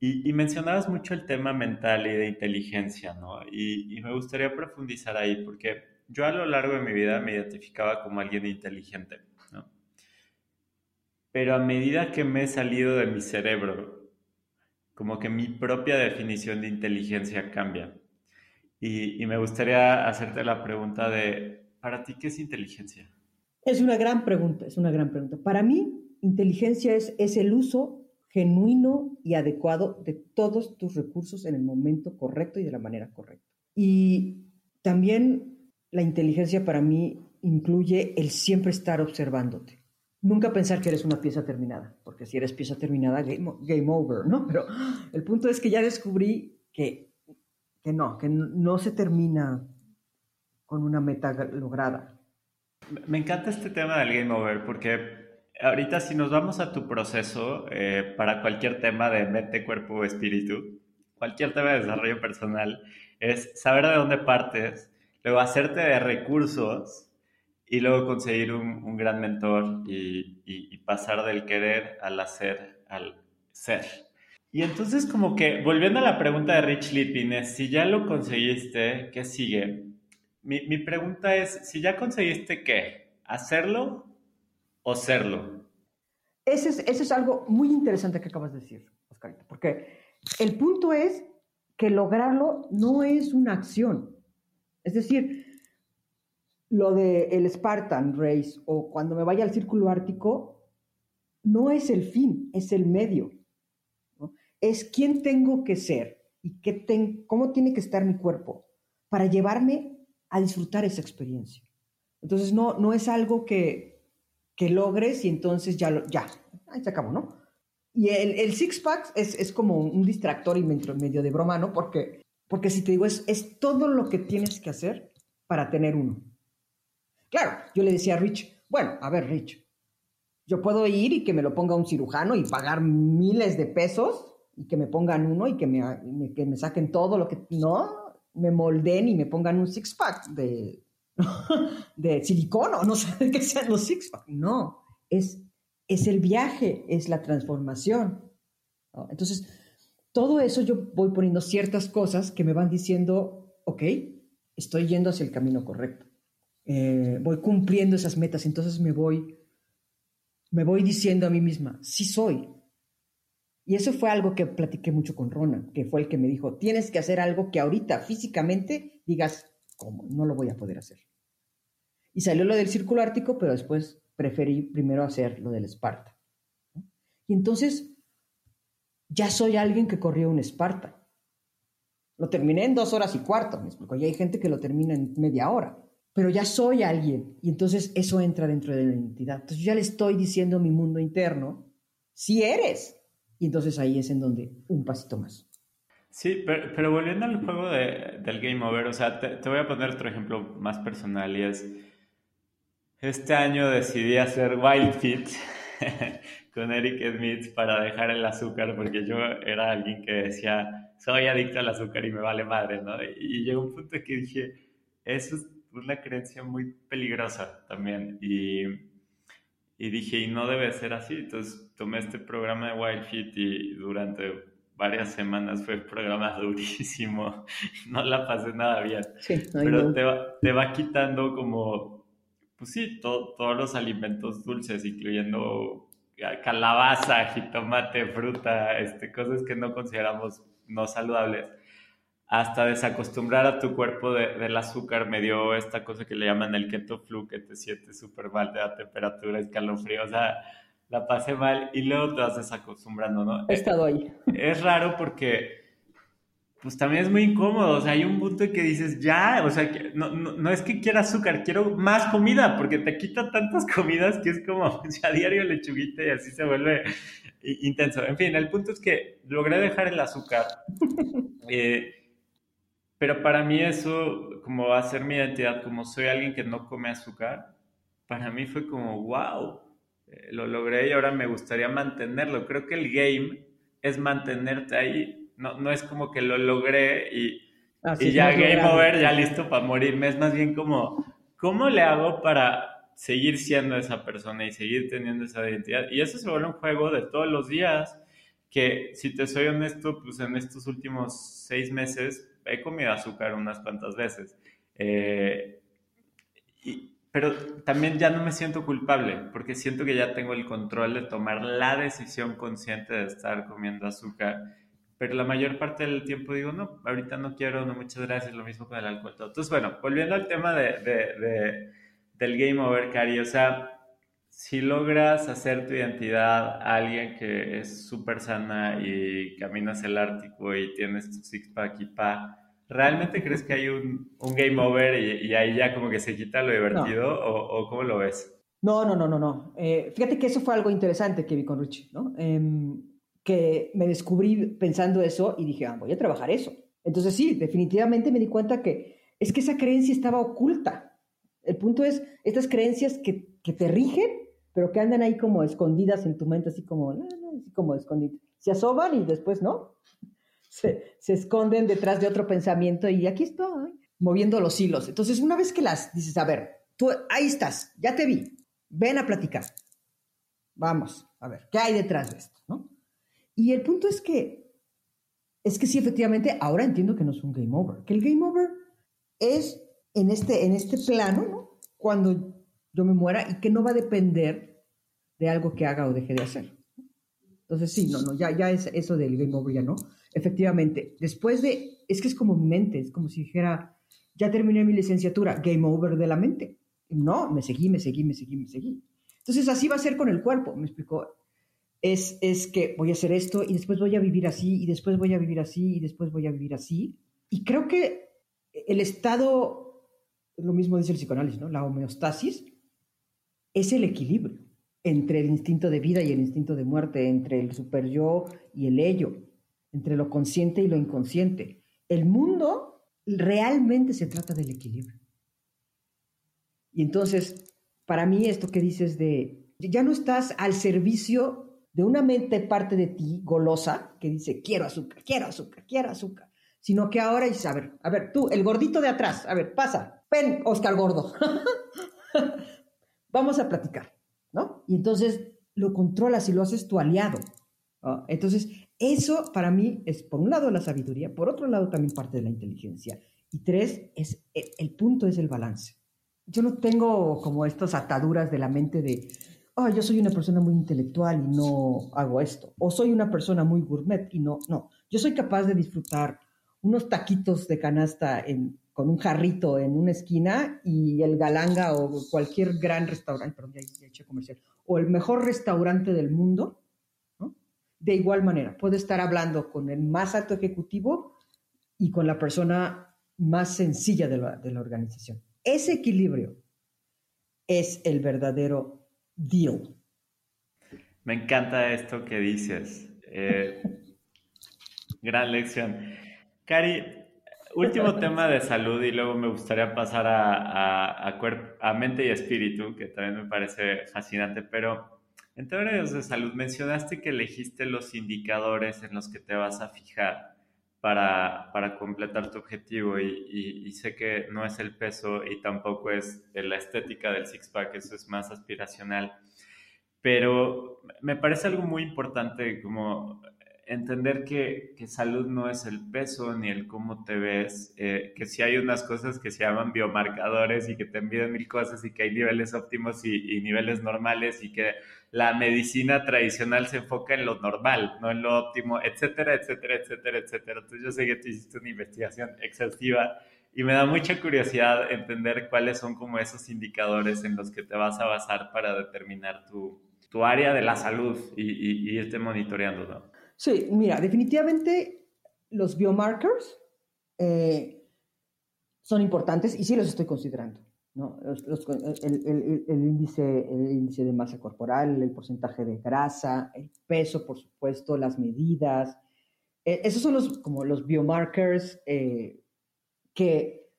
Y, y mencionabas mucho el tema mental y de inteligencia, ¿no? Y, y, me gustaría profundizar ahí, porque yo a lo largo de mi vida me identificaba como alguien inteligente, ¿no? Pero a medida que me he salido de mi cerebro, como que mi propia definición de inteligencia cambia. Y, me gustaría hacerte la pregunta de, ¿para ti qué es inteligencia? Es una gran pregunta, es una gran pregunta. Para mí, inteligencia es el uso genuino y adecuado de todos tus recursos en el momento correcto y de la manera correcta. Y también la inteligencia para mí incluye el siempre estar observándote. Nunca pensar que eres una pieza terminada, porque si eres pieza terminada, game, game over, ¿no? Pero el punto es que ya descubrí que, que no, que no se termina con una meta lograda. Me encanta este tema del game over porque ahorita si nos vamos a tu proceso eh, para cualquier tema de mente, cuerpo espíritu, cualquier tema de desarrollo personal, es saber de dónde partes, luego hacerte de recursos y luego conseguir un, un gran mentor y, y, y, pasar del querer al hacer al ser. Y entonces como que, volviendo a la pregunta de Rich Lippin, es, si ya lo conseguiste, ¿qué sigue? Mi, mi, pregunta es, si ya conseguiste qué, hacerlo o serlo. Ese es, ese es algo muy interesante que acabas de decir, Oscarito, porque el punto es que lograrlo no es una acción. Es decir, lo de el Spartan Race o cuando me vaya al círculo ártico, no es el fin, es el medio. ¿no? Es quién tengo que ser y qué ten, cómo tiene que estar mi cuerpo para llevarme a disfrutar esa experiencia. Entonces no, no es algo que, que logres y entonces ya, lo, ya, ahí se acabó, ¿no? Y el, el six-pack es, es, como un distractor y medio de broma, ¿no? Porque, porque si te digo, es, es todo lo que tienes que hacer para tener uno. Claro, yo le decía a Rich, bueno, a ver, Rich, yo puedo ir y que me lo ponga un cirujano y pagar miles de pesos y que me pongan uno y que me, que me saquen todo lo que... No, me molden y me pongan un six-pack de, de silicona, no sé qué sean los six-pack. No, es, es el viaje, es la transformación. Entonces, todo eso yo voy poniendo ciertas cosas que me van diciendo, ok, estoy yendo hacia el camino correcto. Eh, voy cumpliendo esas metas, entonces me voy, me voy diciendo a mí misma, sí soy, y eso fue algo que platiqué mucho con Rona, que fue el que me dijo, tienes que hacer algo que ahorita físicamente digas, ¿cómo? No lo voy a poder hacer. Y salió lo del círculo ártico, pero después preferí primero hacer lo del Esparta. Y entonces ya soy alguien que corrió un Esparta. Lo terminé en dos horas y cuarto, me explico. Y hay gente que lo termina en media hora. pero ya soy alguien y entonces eso entra dentro de la identidad. Entonces yo ya le estoy diciendo a mi mundo interno, si eres. Y entonces ahí es en donde un pasito más. Sí, pero, volviendo al juego del Game Over, o sea, te, voy a poner otro ejemplo más personal y es, este año decidí hacer Wild Fit con Eric Smith para dejar el azúcar porque yo era alguien que decía, soy adicto al azúcar y me vale madre, ¿no? Y llegó un punto que dije, eso es una creencia muy peligrosa también y, y dije, y no debe ser así, entonces tomé este programa de Wild Fit y durante varias semanas fue un programa durísimo, no la pasé nada bien, pero te, va, te va quitando como, pues sí, todos los alimentos dulces, incluyendo calabaza, jitomate, fruta, este, cosas que no consideramos no saludables. Hasta desacostumbrar a tu cuerpo del azúcar me dio esta cosa que le llaman el keto flu, que te sientes súper mal, te da temperatura, escalofrío, o sea, la pasé mal y luego te vas desacostumbrando, ¿no? He estado ahí. Es raro porque, pues también es muy incómodo, o sea, hay un punto en que dices, ya, o sea, no, no, es que quiera azúcar, quiero más comida, porque te quita tantas comidas que es como, ya diario lechuguita y así se vuelve intenso. En fin, el punto es que logré dejar el azúcar, eh, pero para mí eso, como va a ser mi identidad, como soy alguien que no come azúcar, para mí fue como, wow eh, lo logré y ahora me gustaría mantenerlo. Creo que el game es mantenerte ahí. No, no es como que lo logré y, y ya game over, ya listo para morirme. Es más bien como, ¿cómo le hago para seguir siendo esa persona y seguir teniendo esa identidad? Y eso se vuelve un juego de todos los días que, si te soy honesto, pues en estos últimos seis meses he comido azúcar unas cuantas veces. Eh, y, pero también ya no me siento culpable, porque siento que ya tengo el control de tomar la decisión consciente de estar comiendo azúcar. Pero la mayor parte del tiempo digo, no, ahorita no quiero, no, muchas gracias, lo mismo con el alcohol. Entonces, bueno, volviendo al tema de, de, del game over, Cari, o sea, si logras hacer tu identidad a alguien que es súper sana y caminas el Ártico y tienes tu six-pack y pa, ¿realmente crees que hay un, game over y, ahí ya como que se quita lo divertido o, cómo lo ves? No, no, no, no, no. Eh, fíjate que eso fue algo interesante que vi con Richie, ¿no? Em, que me descubrí pensando eso y dije, ah, voy a trabajar eso. Entonces sí, definitivamente me di cuenta que es que esa creencia estaba oculta. El punto es, estas creencias que, que te rigen, pero que andan ahí como escondidas en tu mente, así como, así como escondidas. Se asoman y después no se, esconden detrás de otro pensamiento y aquí estoy, moviendo los hilos. Entonces, una vez que las dices, a ver, tú ahí estás, ya te vi, ven a platicar. Vamos, a ver, ¿qué hay detrás de esto? ¿no? Y el punto es que, es que sí, efectivamente, ahora entiendo que no es un game over, que el game over es en este, en este plano, ¿no? Cuando yo me muera y que no va a depender de algo que haga o deje de hacer. Entonces, sí, no, no, ya, ya es eso del game over, ya no. Efectivamente, después de, es que es como mi mente, es como si dijera, ya terminé mi licenciatura, game over de la mente. No, me seguí, me seguí, me seguí, me seguí. Entonces así va a ser con el cuerpo, me explicó. Es, es que voy a hacer esto y después voy a vivir así y después voy a vivir así y después voy a vivir así. Y creo que el estado, lo mismo dice el psicoanálisis, ¿no? La homeostasis es el equilibrio entre el instinto de vida y el instinto de muerte, entre el super yo y el ello entre lo consciente y lo inconsciente. El mundo realmente se trata del equilibrio. Y entonces, para mí esto que dices de, ya no estás al servicio de una mente parte de ti golosa que dice, quiero azúcar, quiero azúcar, quiero azúcar, sino que ahora dices, a ver, a ver, tú, el gordito de atrás, a ver, pasa, ven, Oscar Gordo, vamos a platicar, ¿no? Y entonces lo controlas y lo haces tu aliado. Entonces, eso para mí es, por un lado, la sabiduría, por otro lado, también parte de la inteligencia. Y tres, es, e, el punto es el balance. Yo no tengo como estas ataduras de la mente de, oh, yo soy una persona muy intelectual y no hago esto. O soy una persona muy gourmet y no, no. Yo soy capaz de disfrutar unos taquitos de canasta con un jarrito en una esquina y el galanga o cualquier gran restaurante, perdón, ya he hecho comercial, o el mejor restaurante del mundo de igual manera, puede estar hablando con el más alto ejecutivo y con la persona más sencilla de la, organización. Ese equilibrio es el verdadero deal. Me encanta esto que dices. Eh, gran lección. Cari, último tema de salud y luego me gustaría pasar a, a, mente y espíritu, que también me parece fascinante, pero en términos de salud mencionaste que elegiste los indicadores en los que te vas a fijar para, para completar tu objetivo y, y, sé que no es el peso y tampoco es la estética del six-pack, eso es más aspiracional. Pero me parece algo muy importante como entender que, que, salud no es el peso ni el cómo te ves, eh, que si hay unas cosas que se llaman biomarcadores y que te envían mil cosas y que hay niveles óptimos y, niveles normales y que la medicina tradicional se enfoca en lo normal, no en lo óptimo, etcétera, etcétera, etcétera, etcétera. Entonces yo sé que tú hiciste una investigación exhaustiva y me da mucha curiosidad entender cuáles son como esos indicadores en los que te vas a basar para determinar tu, tu área de la salud y, y, y irte monitoreando, ¿no? Sí, mira, definitivamente los biomarkers eh, son importantes y sí los estoy considerando. ¿No? el, índice, el índice de masa corporal, el porcentaje de grasa, el peso, por supuesto, las medidas. Eh, esos son los, como los biomarkers eh, que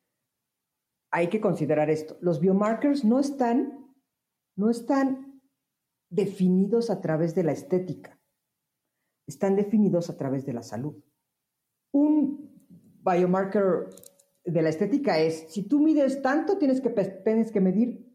hay que considerar esto. Los biomarkers no están, no están definidos a través de la estética están definidos a través de la salud. Un biomarker de la estética es, si tú mides tanto, tienes que, tienes que medir,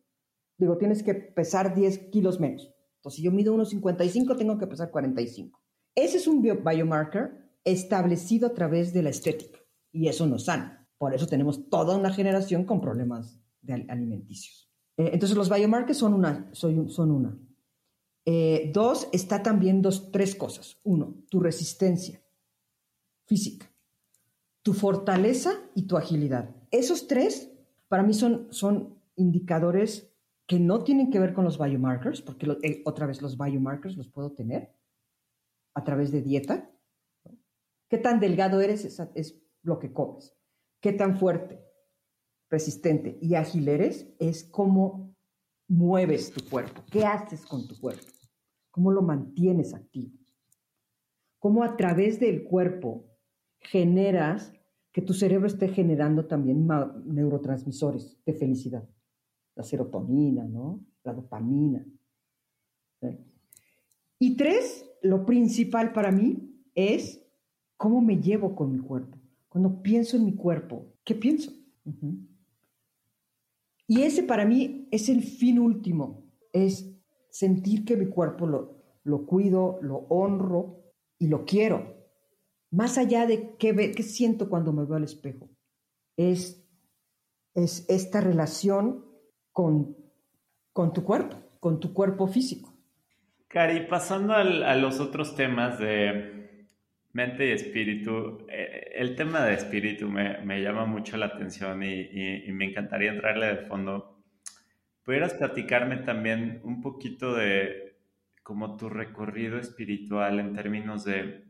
digo, tienes que pesar 10 kilos menos. Entonces, si yo mido 1,55, tengo que pesar 45. Ese es un biomarker establecido a través de la estética y eso no sana. Por eso tenemos toda una generación con problemas de alimenticios. Eh, entonces, los biomarkers son una. Son una. Eh, dos, está también dos, tres cosas. Uno, tu resistencia física, tu fortaleza y tu agilidad. Esos tres, para mí, son, son indicadores que no tienen que ver con los biomarkers, porque eh, otra vez los biomarkers los puedo tener a través de dieta. ¿Qué tan delgado eres? Es, es lo que comes. ¿Qué tan fuerte, resistente y ágil eres? Es cómo mueves tu cuerpo. ¿Qué haces con tu cuerpo? ¿Cómo lo mantienes activo? ¿Cómo a través del cuerpo generas que tu cerebro esté generando también neurotransmisores de felicidad? La serotonina, ¿no? La dopamina. Y tres, lo principal para mí es cómo me llevo con mi cuerpo. Cuando pienso en mi cuerpo, ¿qué pienso? Y ese para mí es el fin último, es sentir que mi cuerpo lo, lo cuido, lo honro y lo quiero. Más allá de qué, qué siento cuando me veo al espejo, es, es esta relación con, con tu cuerpo, con tu cuerpo físico. Cari, pasando a los otros temas de mente y espíritu, eh, el tema de espíritu me, me, llama mucho la atención y, y me encantaría entrarle de fondo ¿Pudieras platicarme también un poquito de como tu recorrido espiritual en términos de,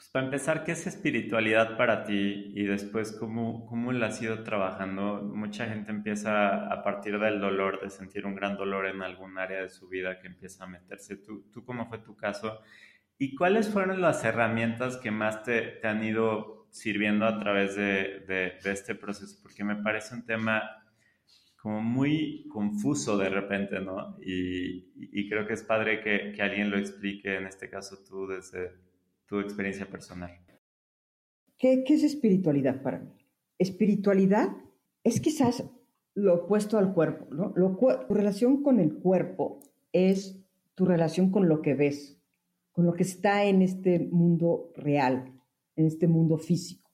pues para empezar, ¿qué es espiritualidad para ti? Y después, ¿cómo, cómo la has ido trabajando? Mucha gente empieza a partir del dolor, de sentir un gran dolor en algún área de su vida que empieza a meterse. ¿Tú, tú cómo fue tu caso? ¿Y cuáles fueron las herramientas que más te, te han ido sirviendo a través de, de, de este proceso? Porque me parece un tema como muy confuso de repente, ¿no? Y, creo que es padre que, que, alguien lo explique, en este caso tú, desde tu experiencia personal. ¿Qué, qué es espiritualidad para mí? Espiritualidad es quizás lo opuesto al cuerpo, ¿no? Lo, tu relación con el cuerpo es tu relación con lo que ves, con lo que está en este mundo real, en este mundo físico.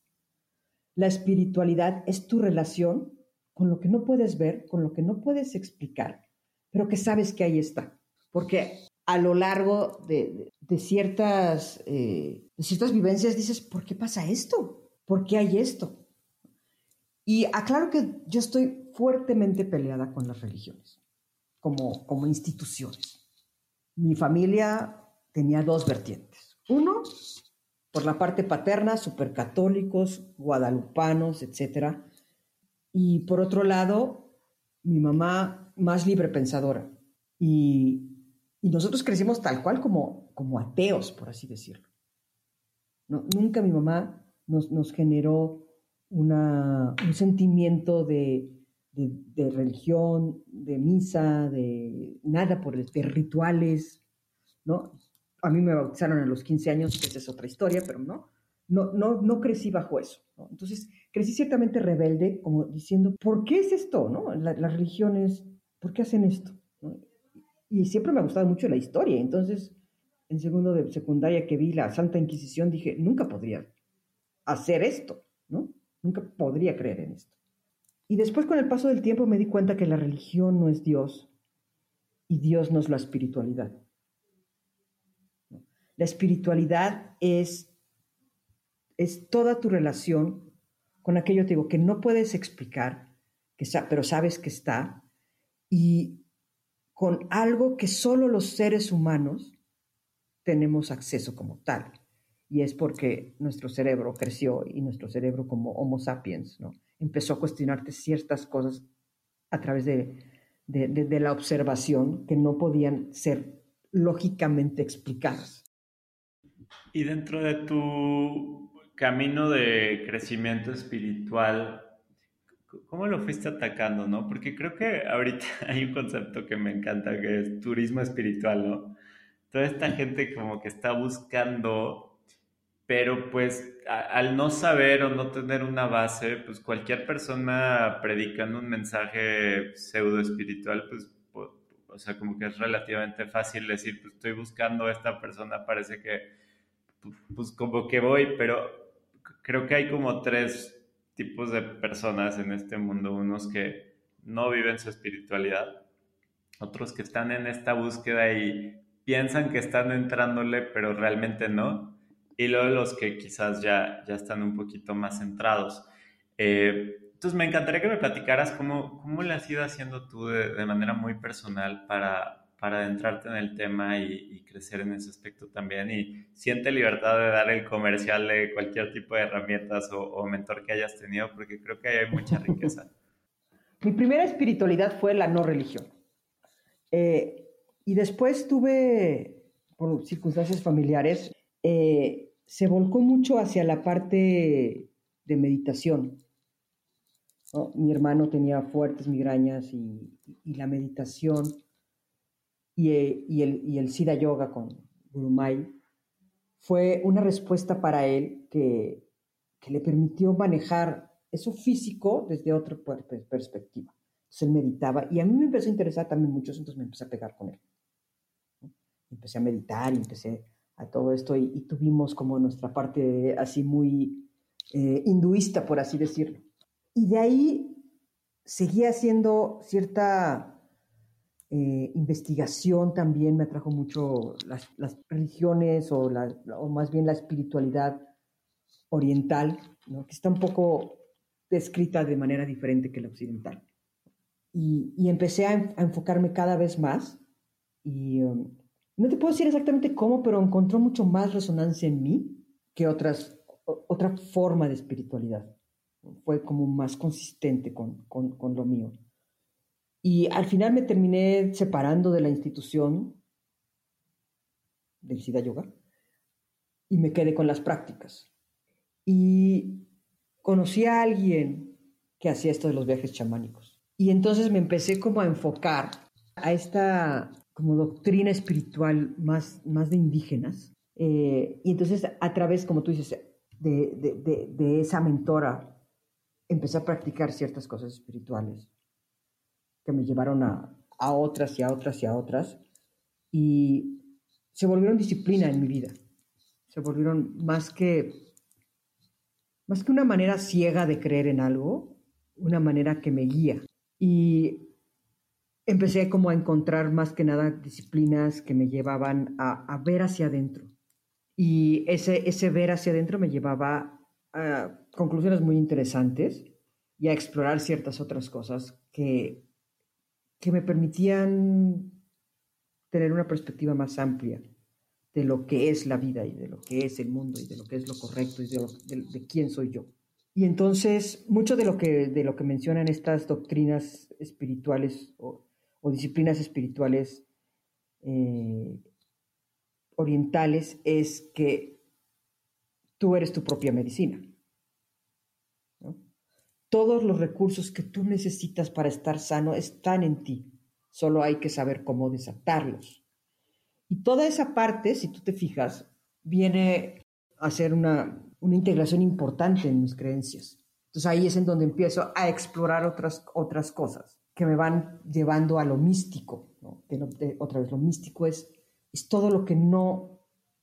La espiritualidad es tu relación con lo que no puedes ver, con lo que no puedes explicar, pero que sabes que ahí está. Porque a lo largo de, ciertas, eh, ciertas vivencias dices, ¿por qué pasa esto? ¿Por qué hay esto? Y aclaro que yo estoy fuertemente peleada con las religiones, como, como instituciones. Mi familia tenía dos vertientes. Uno, por la parte paterna, supercatólicos, guadalupanos, etcétera, Y por otro lado, mi mamá más libre pensadora. Y, nosotros crecimos tal cual como, como ateos, por así decirlo. nunca mi mamá nos, nos generó una, un sentimiento de, de, religión, de misa, de nada por de rituales, ¿no? A mí me bautizaron a los 15 años, esa es otra historia, pero no, no, no, no crecí bajo eso. Entonces, crecí ciertamente rebelde, como diciendo, ¿por qué es esto? ¿no? las religiones, ¿por qué hacen esto? Y siempre me ha gustado mucho la historia, entonces, en segundo de secundaria que vi la Santa Inquisición, dije, nunca podría hacer esto, ¿no? Nunca podría creer en esto. Y después con el paso del tiempo me di cuenta que la religión no es Dios y Dios no es la espiritualidad. La espiritualidad es, es toda tu relación con aquello te digo, que no puedes explicar, que, pero sabes que está, y con algo que solo los seres humanos tenemos acceso como tal y es porque nuestro cerebro creció y nuestro cerebro como Homo sapiens, ¿no? Empezó a cuestionarte ciertas cosas a través de, de, la observación que no podían ser lógicamente explicadas. Y dentro de tu camino de crecimiento espiritual, ¿cómo lo fuiste atacando, no? Porque creo que ahorita hay un concepto que me encanta, que es turismo espiritual, ¿no? Toda esta gente como que está buscando pero pues al no saber o no tener una base, pues cualquier persona predicando un mensaje pseudo espiritual, pues, o sea, como que es relativamente fácil decir, pues estoy buscando a esta persona, parece que, pues como que voy, pero creo que hay como tres tipos de personas en este mundo, unos que no viven su espiritualidad, otros que están en esta búsqueda y piensan que están entrándole, pero realmente no y luego los que quizás ya, ya están un poquito más centrados. Eh, entonces, me encantaría que me platicaras cómo, cómo le has ido haciendo tú de, manera muy personal para, para adentrarte en el tema y, crecer en ese aspecto también. Y siente libertad de dar el comercial de cualquier tipo de herramientas o, mentor que hayas tenido, porque creo que hay mucha riqueza. Mi primera espiritualidad fue la no religión. Eh, y después tuve, por circunstancias familiares, eh, se volcó mucho hacia la parte de meditación. Mi hermano tenía fuertes migrañas y, la meditación y, el, y, el, Siddha Yoga con Gurumai fue una respuesta para él que, le permitió manejar eso físico desde otra perspectiva. Entonces él meditaba y a mí me empezó a interesar también mucho, entonces me empecé a pegar con él. Empecé a meditar y empecé a todo esto y, tuvimos como nuestra parte así muy eh, hinduista, por así decirlo. Y de ahí seguía haciendo cierta eh, investigación también, me atrajo mucho las, religiones o, más bien la espiritualidad oriental, que está un poco descrita de manera diferente que la occidental. Y, empecé a, enfocarme cada vez más y... Um, no te puedo decir exactamente cómo, pero encontró mucho más resonancia en mí que otras, otra forma de espiritualidad. Fue como más consistente con, con, lo mío. Y al final me terminé separando de la institución del Siddha Yoga y me quedé con las prácticas. Y conocí a alguien que hacía esto de los viajes chamánicos. Y entonces me empecé como a enfocar a esta como doctrina espiritual más, más de indígenas. Eh, y entonces a través, como tú dices, de, de, esa mentora, empecé a practicar ciertas cosas espirituales que me llevaron a, a otras y a otras y a otras. Y se volvieron disciplina en mi vida. Se volvieron más que, más que una manera ciega de creer en algo, una manera que me guía. Y empecé como a encontrar más que nada disciplinas que me llevaban a, ver hacia adentro. Y ese, ese ver hacia adentro me llevaba a conclusiones muy interesantes y a explorar ciertas otras cosas que, que me permitían tener una perspectiva más amplia de lo que es la vida y de lo que es el mundo y de lo que es lo correcto y de, quién soy yo. Y entonces, mucho de lo que, de lo que mencionan estas doctrinas espirituales o, disciplinas espirituales eh, orientales es que tú eres tu propia medicina. Todos los recursos que tú necesitas para estar sano están en ti. Solo hay que saber cómo desatarlos. Y toda esa parte, si tú te fijas, viene a ser una, integración importante en mis creencias. Entonces ahí es en donde empiezo a explorar otras, otras cosas que me van llevando a lo místico. otra vez, lo místico es, es todo lo que no,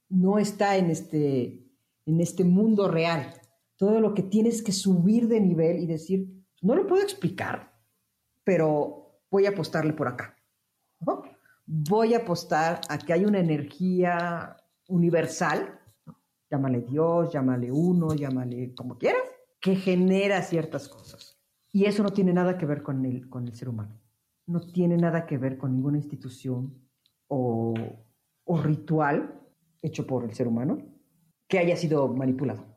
no está en este, en este mundo real. Todo lo que tienes que subir de nivel y decir, no lo puedo explicar, pero voy a apostarle por acá. Voy a apostar a que hay una energía universal llámale Dios, llámale uno, llámale como quieras, que genera ciertas cosas. Y eso no tiene nada que ver con el, con el ser humano. No tiene nada que ver con ninguna institución o, o ritual hecho por el ser humano que haya sido manipulado.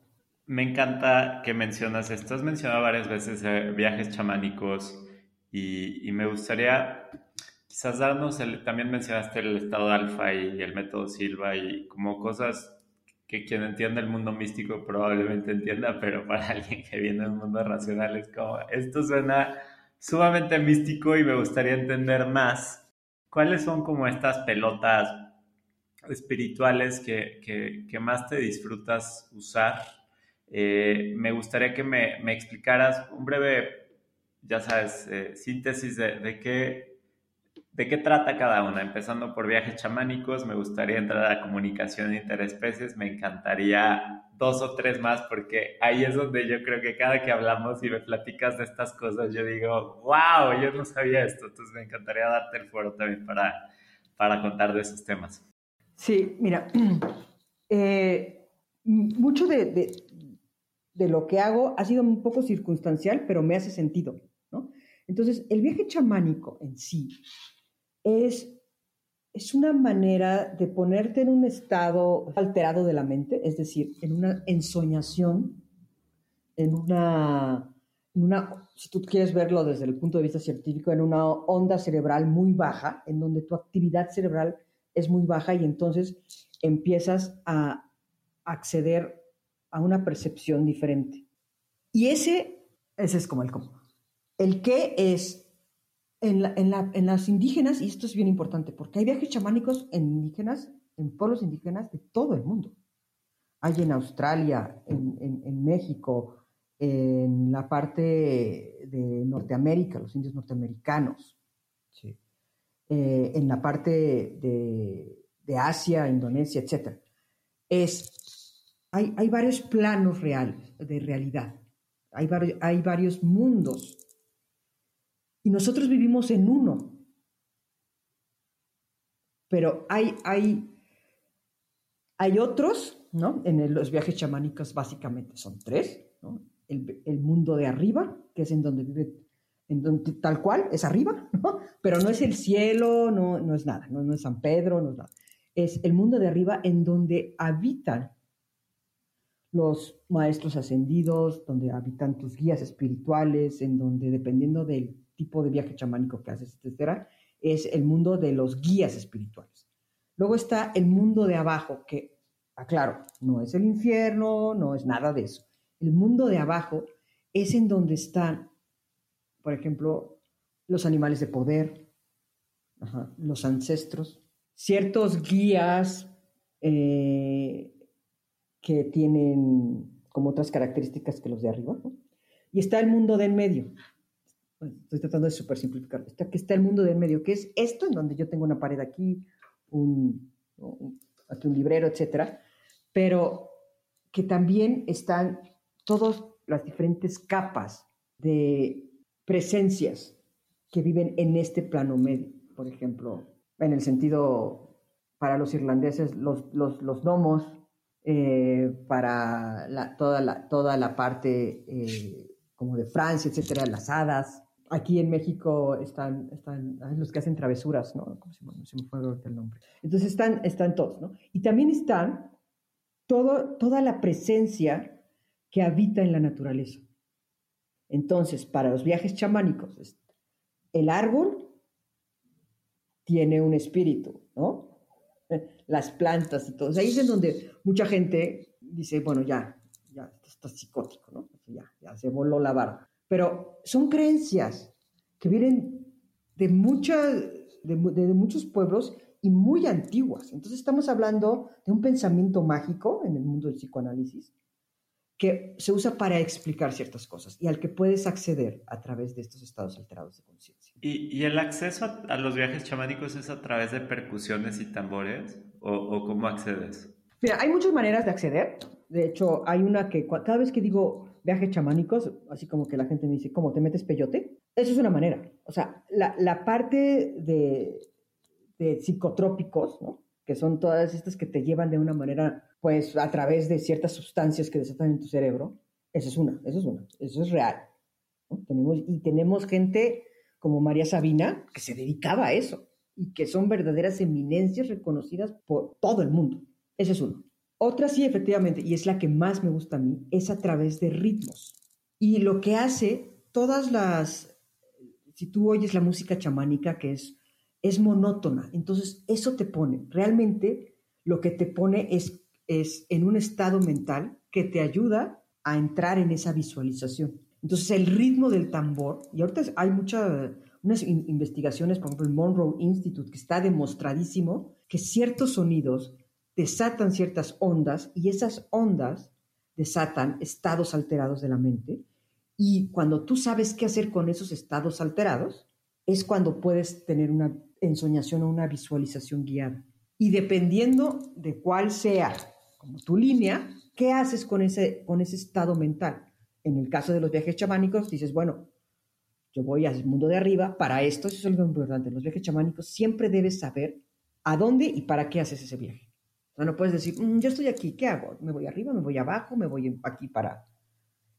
Me encanta que mencionas esto. Has mencionado varias veces eh, viajes chamánicos y, y, me gustaría quizás darnos, el, también mencionaste el estado alfa y el método Silva y como cosas que quien entienda el mundo místico probablemente entienda, pero para alguien que viene del mundo racional es como, esto suena sumamente místico y me gustaría entender más cuáles son como estas pelotas espirituales que, que, más te disfrutas usar. Eh, me gustaría que me, me, explicaras un breve, ya sabes, eh, síntesis de, de qué ¿De qué trata cada una? Empezando por viajes chamánicos, me gustaría entrar a comunicación interespecies, me encantaría dos o tres más porque ahí es donde yo creo que cada que hablamos y me platicas de estas cosas, yo digo, wow, yo no sabía esto, entonces me encantaría darte el foro también para, para contar de esos temas. Sí, mira, eh, mucho de, de, de, lo que hago ha sido un poco circunstancial, pero me hace sentido, ¿no? Entonces, el viaje chamánico en sí es, es una manera de ponerte en un estado alterado de la mente, es decir, en una ensoñación, en una, en una, si tú quieres verlo desde el punto de vista científico, en una onda cerebral muy baja, en donde tu actividad cerebral es muy baja y entonces empiezas a acceder a una percepción diferente. Y ese, ese es como el cómo. El qué es en, las indígenas, y esto es bien importante, porque hay viajes chamánicos en indígenas, en pueblos indígenas de todo el mundo. Hay en Australia, en, México, en la parte de Norteamérica, los indios norteamericanos, eh, en la parte de, Asia, Indonesia, etc. Es, hay, varios planos reales, de realidad, hay, hay varios mundos y nosotros vivimos en uno. Pero hay, hay, hay otros, ¿no? En los viajes chamánicos básicamente son tres, ¿no? el, mundo de arriba, que es en donde vive, en donde, tal cual, es arriba, ¿no? Pero no es el cielo, no, no es nada, no, no es San Pedro, no es nada. Es el mundo de arriba en donde habitan los maestros ascendidos, donde habitan tus guías espirituales, en donde dependiendo del tipo de viaje chamánico que haces, etcétera, es el mundo de los guías espirituales. Luego está el mundo de abajo, que, aclaro, no es el infierno, no es nada de eso. El mundo de abajo es en donde están, por ejemplo, los animales de poder, los ancestros, ciertos guías eh, que tienen como otras características que los de arriba. Y está el mundo de en medio, estoy tratando de super simplificar, está, que está el mundo del medio, que es esto en donde yo tengo una pared aquí, un, aquí un librero, etcétera, pero que también están todas las diferentes capas de presencias que viven en este plano medio. Por ejemplo, en el sentido, para los irlandeses, los, los, los gnomos, eh, para toda, la, toda la parte eh, como de Francia, etcétera, las hadas, aquí en México están, están los que hacen travesuras, ¿no? ¿Cómo se, se me fue el nombre. Entonces están, están todos, ¿no? Y también están todo, toda la presencia que habita en la naturaleza. Entonces, para los viajes chamánicos, el árbol tiene un espíritu, ¿no? Las plantas y todo. Ahí es en donde mucha gente dice, bueno, ya, ya está psicótico, ¿no? Ya, ya se voló la barba. Pero son creencias que vienen de, muchas, de muchos pueblos y muy antiguas. Entonces estamos hablando de un pensamiento mágico en el mundo del psicoanálisis que se usa para explicar ciertas cosas y al que puedes acceder a través de estos estados alterados de conciencia. ¿Y, el acceso a, los viajes chamánicos es a través de percusiones y tambores? ¿O, cómo accedes? Mira, hay muchas maneras de acceder. De hecho, hay una que cada vez que digo viajes chamánicos, así como que la gente me dice, ¿cómo te metes peyote? Eso es una manera. O sea, la, la parte de, de psicotrópicos, ¿no? que son todas estas que te llevan de una manera, pues a través de ciertas sustancias que desatan en tu cerebro. Esa es una, eso es una, eso es real. Tenemos, y tenemos gente como María Sabina que se dedicaba a eso y que son verdaderas eminencias reconocidas por todo el mundo. Esa es una. Otra sí, efectivamente, y es la que más me gusta a mí, es a través de ritmos. Y lo que hace todas las, si tú oyes la música chamánica, que es es monótona. Entonces, eso te pone, realmente lo que te pone es, es en un estado mental que te ayuda a entrar en esa visualización. Entonces, el ritmo del tambor, y ahorita hay muchas unas investigaciones, por ejemplo, el Monroe Institute, que está demostradísimo que ciertos sonidos desatan ciertas ondas y esas ondas desatan estados alterados de la mente. Y cuando tú sabes qué hacer con esos estados alterados, es cuando puedes tener una ensoñación o una visualización guiada. Y dependiendo de cuál sea tu línea, ¿qué haces con ese, con ese estado mental? En el caso de los viajes chamánicos, dices, bueno, yo voy al mundo de arriba, para esto, eso es algo importante, los viajes chamánicos siempre debes saber a dónde y para qué haces ese viaje. O sea, no puedes decir, mm, yo estoy aquí, ¿qué hago? ¿Me voy arriba, me voy abajo, me voy aquí para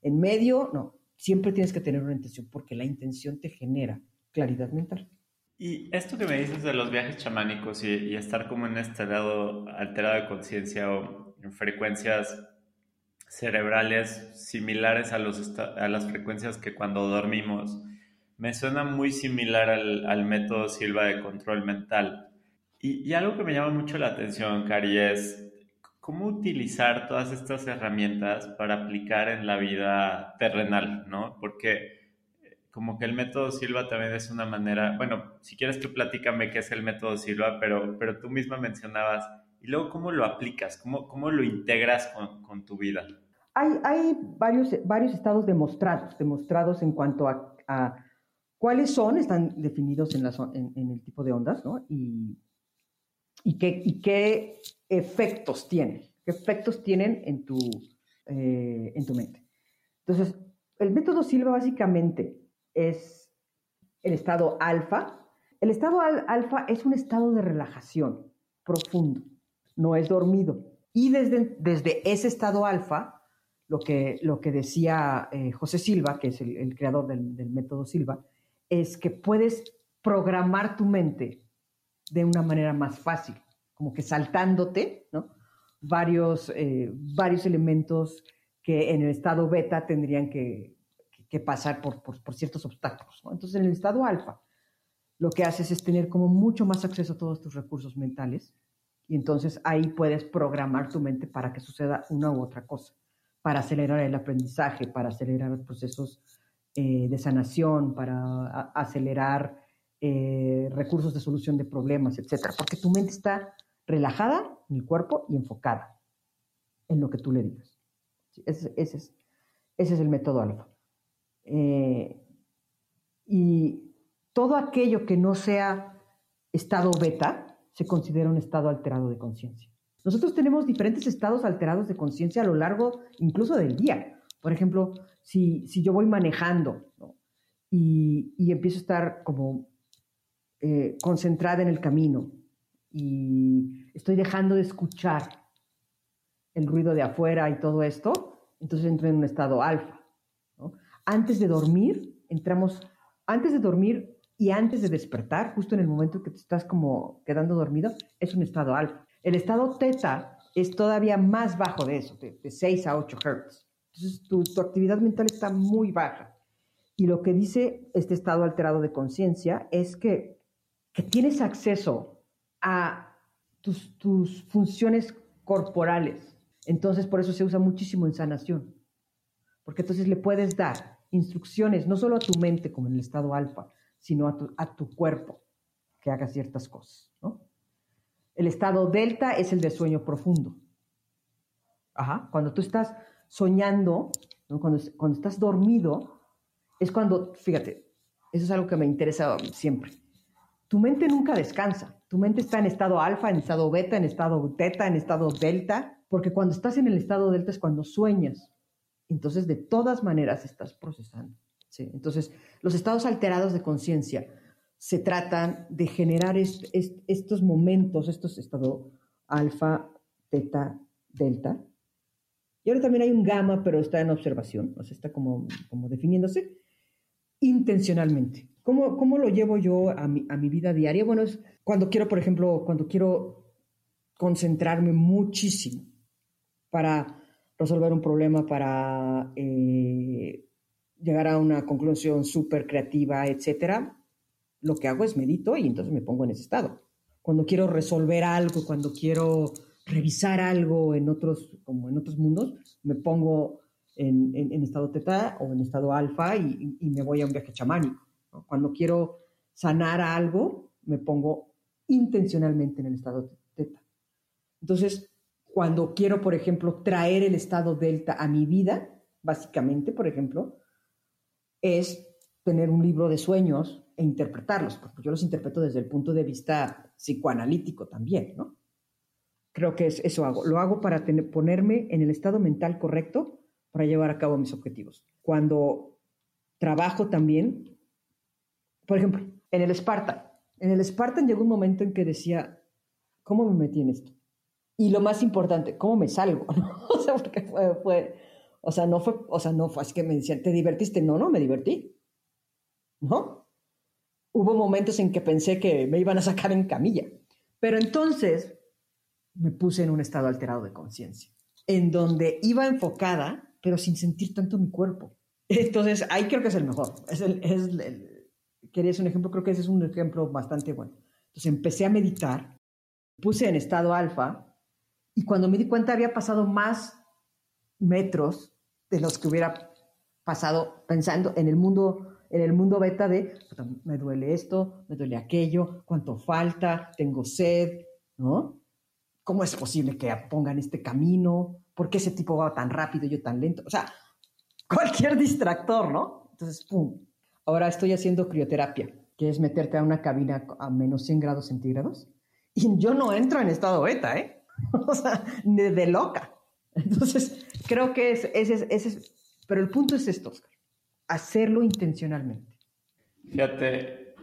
en medio? No, siempre tienes que tener una intención porque la intención te genera claridad mental. Y esto que me dices de los viajes chamánicos y, estar como en este lado alterado de conciencia o en frecuencias cerebrales similares a, los, a las frecuencias que cuando dormimos, me suena muy similar al, método Silva de control mental. Y, y, algo que me llama mucho la atención, Cari, es cómo utilizar todas estas herramientas para aplicar en la vida terrenal, ¿no? Porque como que el método Silva también es una manera, bueno, si quieres tú platícame qué es el método Silva, pero, pero tú misma mencionabas, y luego cómo lo aplicas, cómo, cómo lo integras con, con tu vida. Hay, hay, varios, varios estados demostrados, demostrados en cuanto a, cuáles son, están definidos en, la, en, el tipo de ondas, ¿no? Y, y, qué, y qué efectos tienen, qué efectos tienen en tu, eh, en tu mente. Entonces, el método Silva básicamente es el estado alfa. El estado alfa es un estado de relajación profundo, no es dormido. Y desde, desde ese estado alfa, lo que, lo que decía eh, José Silva, que es el, creador del, método Silva, es que puedes programar tu mente de una manera más fácil, como que saltándote varios, eh, varios elementos que en el estado beta tendrían que, que pasar por, por, ciertos obstáculos. Entonces, en el estado alfa, lo que haces es tener como mucho más acceso a todos tus recursos mentales y entonces ahí puedes programar tu mente para que suceda una u otra cosa, para acelerar el aprendizaje, para acelerar los procesos eh, de sanación, para acelerar eh, recursos de solución de problemas, etcétera, porque tu mente está relajada en el cuerpo y enfocada en lo que tú le digas. ese, es, ese es el método alfa. Eh, y todo aquello que no sea estado beta se considera un estado alterado de conciencia. Nosotros tenemos diferentes estados alterados de conciencia a lo largo incluso del día. Por ejemplo, si, si yo voy manejando y, y, empiezo a estar como eh, concentrada en el camino y estoy dejando de escuchar el ruido de afuera y todo esto, entonces entro en un estado alfa antes de dormir, entramos, antes de dormir y antes de despertar, justo en el momento que te estás como quedando dormido, es un estado alfa. El estado teta es todavía más bajo de eso, de, 6 a 8 Hz. Entonces tu, actividad mental está muy baja. Y lo que dice este estado alterado de conciencia es que, que, tienes acceso a tus, tus funciones corporales. Entonces, por eso se usa muchísimo en sanación. Porque entonces le puedes dar instrucciones, no solo a tu mente, como en el estado alfa, sino a tu, a tu cuerpo, que haga ciertas cosas. ¿no? El estado delta es el de sueño profundo. Ajá. Cuando tú estás soñando, cuando, cuando estás dormido, es cuando, fíjate, eso es algo que me interesa siempre. Tu mente nunca descansa. Tu mente está en estado alfa, en estado beta, en estado teta, en estado delta, porque cuando estás en el estado delta es cuando sueñas. Entonces, de todas maneras, estás procesando. Entonces, los estados alterados de conciencia se tratan de generar estos momentos, estos estados alfa, teta, delta. Y ahora también hay un gamma, pero está en observación, o sea, está como, como definiéndose intencionalmente. ¿Cómo, ¿Cómo, lo llevo yo a mi, a mi vida diaria? Bueno, es cuando quiero, por ejemplo, cuando quiero concentrarme muchísimo para resolver un problema, para eh, llegar a una conclusión súper creativa, etcétera, lo que hago es medito y entonces me pongo en ese estado. Cuando quiero resolver algo, cuando quiero revisar algo en otros, como en otros mundos, me pongo en, estado teta o en estado alfa y, me voy a un viaje chamánico. Cuando quiero sanar algo, me pongo intencionalmente en el estado teta. Entonces, cuando quiero, por ejemplo, traer el estado delta a mi vida, básicamente, por ejemplo, es tener un libro de sueños e interpretarlos, porque yo los interpreto desde el punto de vista psicoanalítico también, ¿no? Creo que es, eso hago. Lo hago para ponerme en el estado mental correcto para llevar a cabo mis objetivos. Cuando trabajo también, por ejemplo, en el Spartan. En el Spartan llegó un momento en que decía, ¿cómo me metí en esto? Y lo más importante, ¿cómo me salgo? o sea, porque fue, o sea, no fue, o sea, no fue así que me decían, ¿te divertiste? No, no, me divertí. ¿No? Hubo momentos en que pensé que me iban a sacar en camilla. Pero entonces me puse en un estado alterado de conciencia, en donde iba enfocada pero sin sentir tanto mi cuerpo. Entonces, ahí creo que es el mejor. Es el, es el, querías un ejemplo, creo que ese es un ejemplo bastante bueno. Entonces, empecé a meditar, puse en estado alfa, y cuando me di cuenta había pasado más metros de los que hubiera pasado pensando en el mundo en el mundo beta de me duele esto, me duele aquello, cuánto falta, tengo sed, ¿no? ¿Cómo es posible que pongan este camino? ¿por qué ese tipo va tan rápido y yo tan lento? O sea, cualquier distractor, ¿no? Entonces, ¡pum! Ahora estoy haciendo crioterapia, que es meterte a una cabina a menos 100 grados centígrados. Y yo no entro en estado beta, ¿eh? o sea, de, loca. Entonces, creo que es, ese, es, pero el punto es esto, Oscar, hacerlo intencionalmente. Fíjate,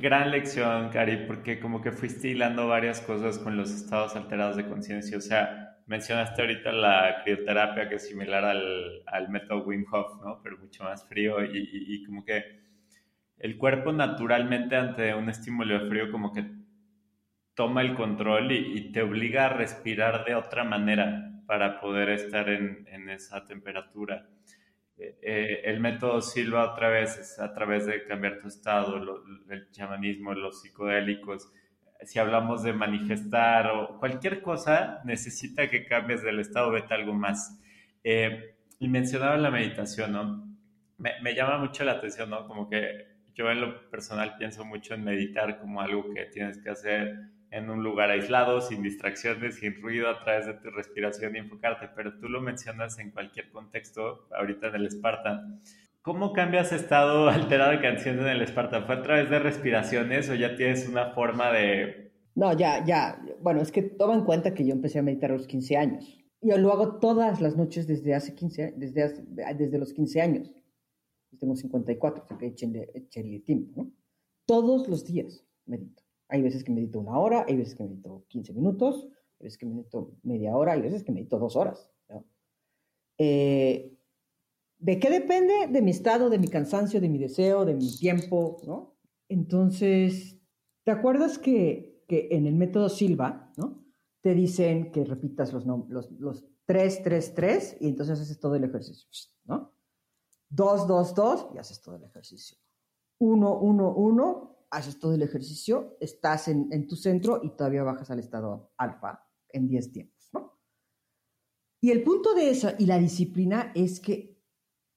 gran lección, Cari, porque como que fuiste hilando varias cosas con los estados alterados de conciencia. O sea, mencionaste ahorita la crioterapia, que es similar al, al método Wim Hof, ¿no? Pero mucho más frío y, y, como que el cuerpo naturalmente ante un estímulo de frío como que toma el control y, te obliga a respirar de otra manera para poder estar en, en esa temperatura. Eh, eh, el método Silva otra vez es a través de cambiar tu estado, el chamanismo, los psicodélicos, si hablamos de manifestar o cualquier cosa, necesita que cambies del estado beta algo más. Eh, y mencionaba la meditación, ¿no? Me, me, llama mucho la atención, ¿no? Como que yo en lo personal pienso mucho en meditar como algo que tienes que hacer en un lugar aislado, sin distracciones, sin ruido, a través de tu respiración y enfocarte, pero tú lo mencionas en cualquier contexto, ahorita en el Spartan. ¿Cómo cambias estado alterado de canción en el Esparta? ¿Fue a través de respiraciones o ya tienes una forma de...? No, ya, ya. Bueno, es que toma en cuenta que yo empecé a meditar a los 15 años. Y lo hago todas las noches desde hace 15, desde, desde los 15 años. Tengo 54, o que echenle, tiempo, ¿no? Todos los días medito. Hay veces que medito una hora, hay veces que medito 15 minutos, hay veces que medito media hora, hay veces que medito dos horas. Eh, ¿De qué depende? De mi estado, de mi cansancio, de mi deseo, de mi tiempo, ¿no? Entonces, ¿te acuerdas que, que en el método Silva, ¿no? Te dicen que repitas los, los, los 3, 3, 3 y entonces haces todo el ejercicio, ¿no? 2, 2, 2 y haces todo el ejercicio. 1, 1, 1, haces todo el ejercicio, estás en, en, tu centro y todavía bajas al estado alfa en 10 tiempos, ¿no? Y el punto de eso y la disciplina es que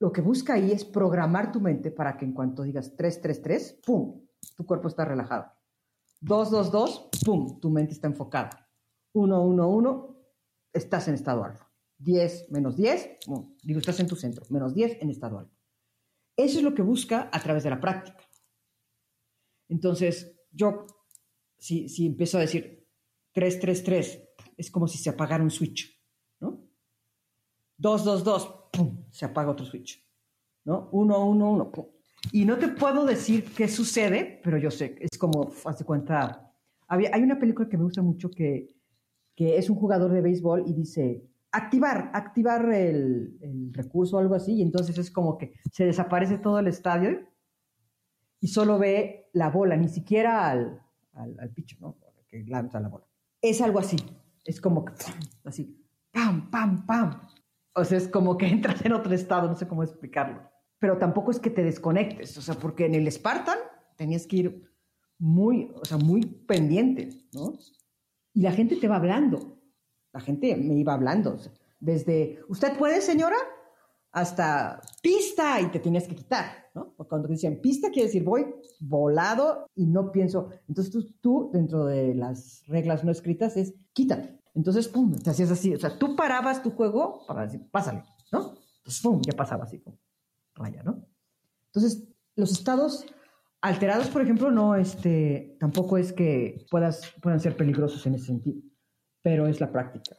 lo que busca ahí es programar tu mente para que en cuanto digas 3, 3, 3, ¡pum! Tu cuerpo está relajado. 2, 2, 2, ¡pum! Tu mente está enfocada. 1, 1, 1, estás en estado alfa. 10 menos 10, digo, estás en tu centro, menos 10 en estado alfa. Eso es lo que busca a través de la práctica. Entonces, yo, si, si empiezo a decir 3, 3, 3, es como si se apagara un switch, ¿no? 2, 2, 2, ¡pum! Se apaga otro switch, ¿no? 1, 1, 1, ¡pum! Y no te puedo decir qué sucede, pero yo sé, es como, hace cuenta, hay una película que me gusta mucho que, que es un jugador de béisbol y dice, activar, activar el, el, recurso o algo así, y entonces es como que se desaparece todo el estadio y solo ve la bola, ni siquiera al, al, al pitcher, ¿no? Que lanza la bola. Es algo así, es como que, así, pam, pam, pam. O sea, es como que entras en otro estado, no sé cómo explicarlo. Pero tampoco es que te desconectes, o sea, porque en el Spartan tenías que ir muy, o sea, muy pendiente, ¿no? Y la gente te va hablando, la gente me iba hablando, desde, ¿usted puede, señora? Hasta pista y te tienes que quitar, ¿no? Porque cuando dicen pista quiere decir voy volado y no pienso. Entonces tú, tú, dentro de las reglas no escritas es quítate. Entonces, pum, te hacías así. O sea, tú parabas tu juego para decir, pásale, ¿no? Entonces, pum, ya pasaba así, como raya, ¿no? Entonces, los estados alterados, por ejemplo, no, este, tampoco es que puedas, puedan ser peligrosos en ese sentido pero es la práctica,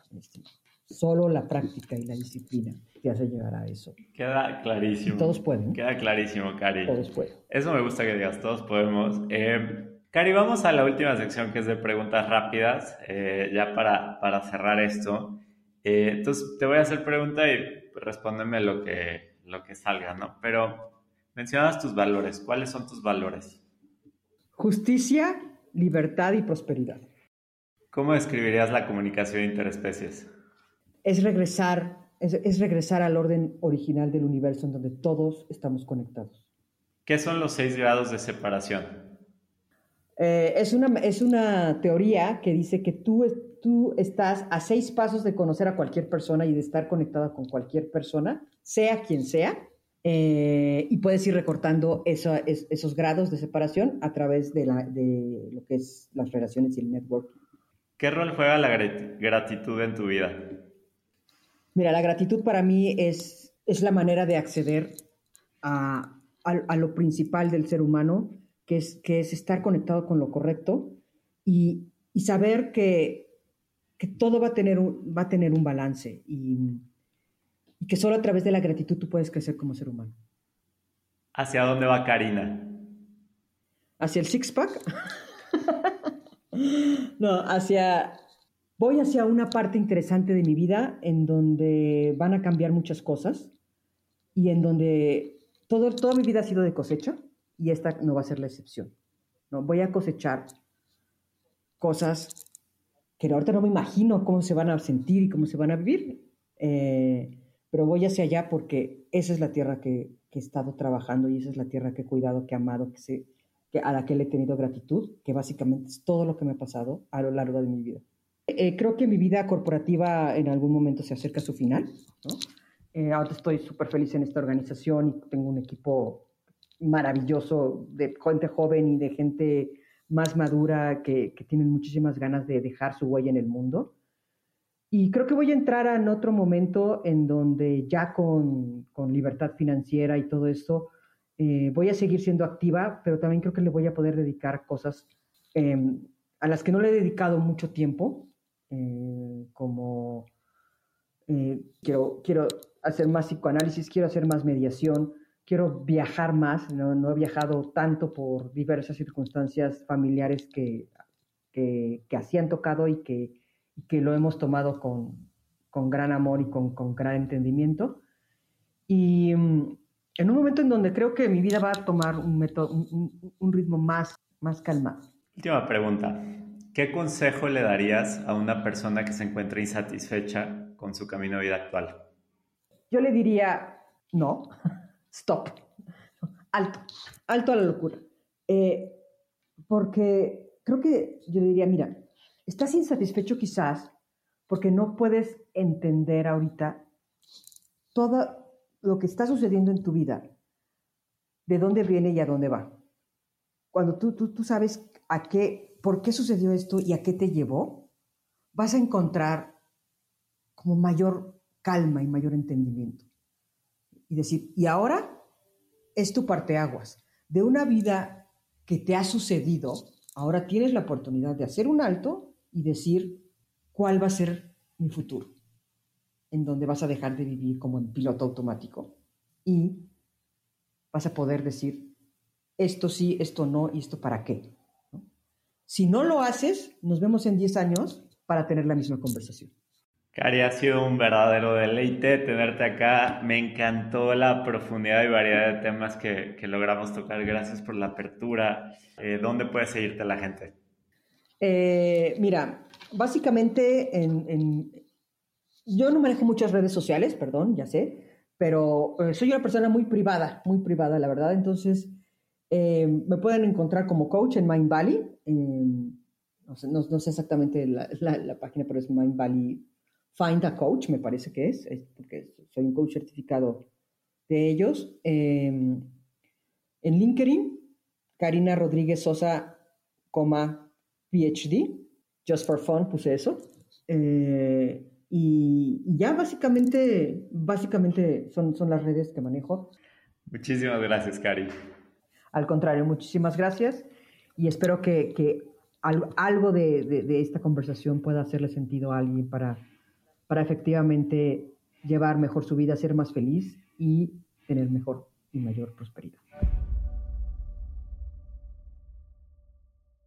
Solo la práctica y la disciplina te hace llegar a eso. Queda clarísimo. todos pueden. Queda clarísimo, Cari. Todos pueden. Eso me gusta que digas, todos podemos. Eh, Cari, vamos a la última sección que es de preguntas rápidas, eh, ya para, para, cerrar esto. Eh, entonces, te voy a hacer pregunta y respóndeme lo que, lo que salga, ¿no? Pero mencionas tus valores. ¿Cuáles son tus valores? Justicia, libertad y prosperidad. ¿Cómo describirías la comunicación interespecies? Es regresar, es, regresar al orden original del universo en donde todos estamos conectados. ¿Qué son los seis grados de separación? Eh, es, una, es una teoría que dice que tú, tú estás a seis pasos de conocer a cualquier persona y de estar conectada con cualquier persona, sea quien sea, eh, y puedes ir recortando esos grados de separación a través de, la, de lo que es las relaciones y el networking. ¿Qué rol juega la gratitud en tu vida? Mira, la gratitud para mí es, es la manera de acceder a, a, lo principal del ser humano, que es, que es estar conectado con lo correcto y, y saber que, que, todo va a tener un, va a tener un balance y, y que solo a través de la gratitud tú puedes crecer como ser humano. ¿Hacia dónde va Karina? ¿Hacia el six-pack? No, hacia, voy hacia una parte interesante de mi vida en donde van a cambiar muchas cosas y en donde todo, toda mi vida ha sido de cosecha y esta no va a ser la excepción. ¿no? Voy a cosechar cosas que ahorita no me imagino cómo se van a sentir y cómo se van a vivir, eh, pero voy hacia allá porque esa es la tierra que, que, he estado trabajando y esa es la tierra que he cuidado, que he amado, que sé, a la que le he tenido gratitud, que básicamente es todo lo que me ha pasado a lo largo de mi vida. Eh, creo que mi vida corporativa en algún momento se acerca a su final. ¿no? Eh, ahora estoy súper feliz en esta organización y tengo un equipo maravilloso de gente joven y de gente más madura que, que tienen muchísimas ganas de dejar su huella en el mundo. Y creo que voy a entrar en otro momento en donde ya con, con libertad financiera y todo esto, eh, voy a seguir siendo activa, pero también creo que le voy a poder dedicar cosas em, a las que no le he dedicado mucho tiempo, eh, como eh, quiero, quiero hacer más psicoanálisis, quiero hacer más mediación, quiero viajar más, no, he viajado tanto por diversas circunstancias familiares que, que, que así han tocado y que, que lo hemos tomado con, con gran amor y con, con gran entendimiento. Y, mm, en un momento en donde creo que mi vida va a tomar un, método, un, ritmo más, más calmado. Última pregunta. ¿Qué consejo le darías a una persona que se encuentra insatisfecha con su camino de vida actual? Yo le diría no. stop, alto, alto a la locura. Eh, porque creo que yo diría, mira, estás insatisfecho quizás porque no puedes entender ahorita todo lo que está sucediendo en tu vida, de dónde viene y a dónde va. Cuando tú, tú, tú sabes a qué, por qué sucedió esto y a qué te llevó, vas a encontrar como mayor calma y mayor entendimiento. Y decir, y ahora es tu parteaguas. De una vida que te ha sucedido, ahora tienes la oportunidad de hacer un alto y decir cuál va a ser mi futuro, en donde vas a dejar de vivir como en piloto automático y vas a poder decir esto sí, esto no y esto para qué. Si no lo haces, nos vemos en 10 años para tener la misma conversación. Cari, ha sido un verdadero deleite tenerte acá. Me encantó la profundidad y variedad de temas que, logramos tocar. Gracias por la apertura. Eh, ¿Dónde puede seguirte la gente? Eh, mira, básicamente en, yo no manejo muchas redes sociales, perdón, ya sé, pero eh, soy una persona muy privada, muy privada, la verdad. Entonces, me pueden encontrar como coach en Mind Valley. No sé, exactamente la, página, pero es Mind Valley Find a Coach, me parece que es, porque soy un coach certificado de ellos. Em, en LinkedIn, Karina Rodríguez Sosa, PhD, just for fun puse eso. Eh, y, ya básicamente, básicamente son, son las redes que manejo. Muchísimas gracias, Cari. Al contrario, muchísimas gracias y espero que, que algo de, de, esta conversación pueda hacerle sentido a alguien para para efectivamente llevar mejor su vida, ser más feliz y tener mejor y mayor prosperidad.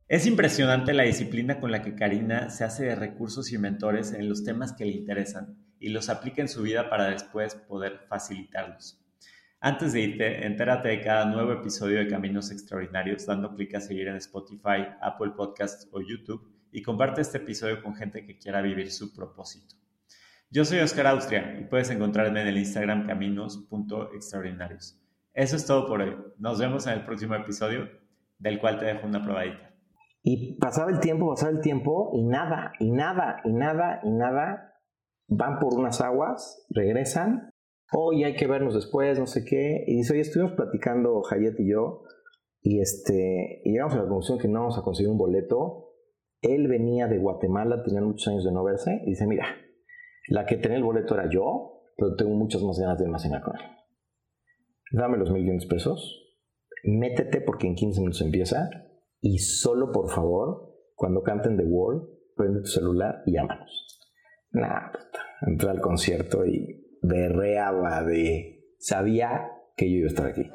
Es impresionante la disciplina con la que Karina se hace de recursos y mentores en los temas que le interesan y los aplica en su vida para después poder facilitarlos. Antes de irte, entérate de cada nuevo episodio de Caminos Extraordinarios dando clic a seguir en Spotify, Apple Podcasts o YouTube y comparte este episodio con gente que quiera vivir su propósito. Yo soy Oscar Austria y puedes encontrarme en el Instagram caminos.extraordinarios. Eso es todo por hoy. Nos vemos en el próximo episodio, del cual te dejo una probadita. Y pasaba el tiempo, pasaba el tiempo, y nada, y nada, y nada, y nada. Van por unas aguas, regresan. Oye, hay que vernos después, no sé qué. Y dice, oye, estuvimos platicando Hayet y yo, y, este, y llegamos a la conclusión que no vamos a conseguir un boleto. Él venía de Guatemala, tenía muchos años de no verse, y dice, mira, la que tenía el boleto era yo, pero tengo muchas más ganas de almacenar con él. Dame los mil pesos, métete porque en 15 minutos empieza y solo por favor, cuando canten The Wall, prende tu celular y llámanos. Nah, entré al concierto y berreaba de... Sabía que yo iba a estar aquí.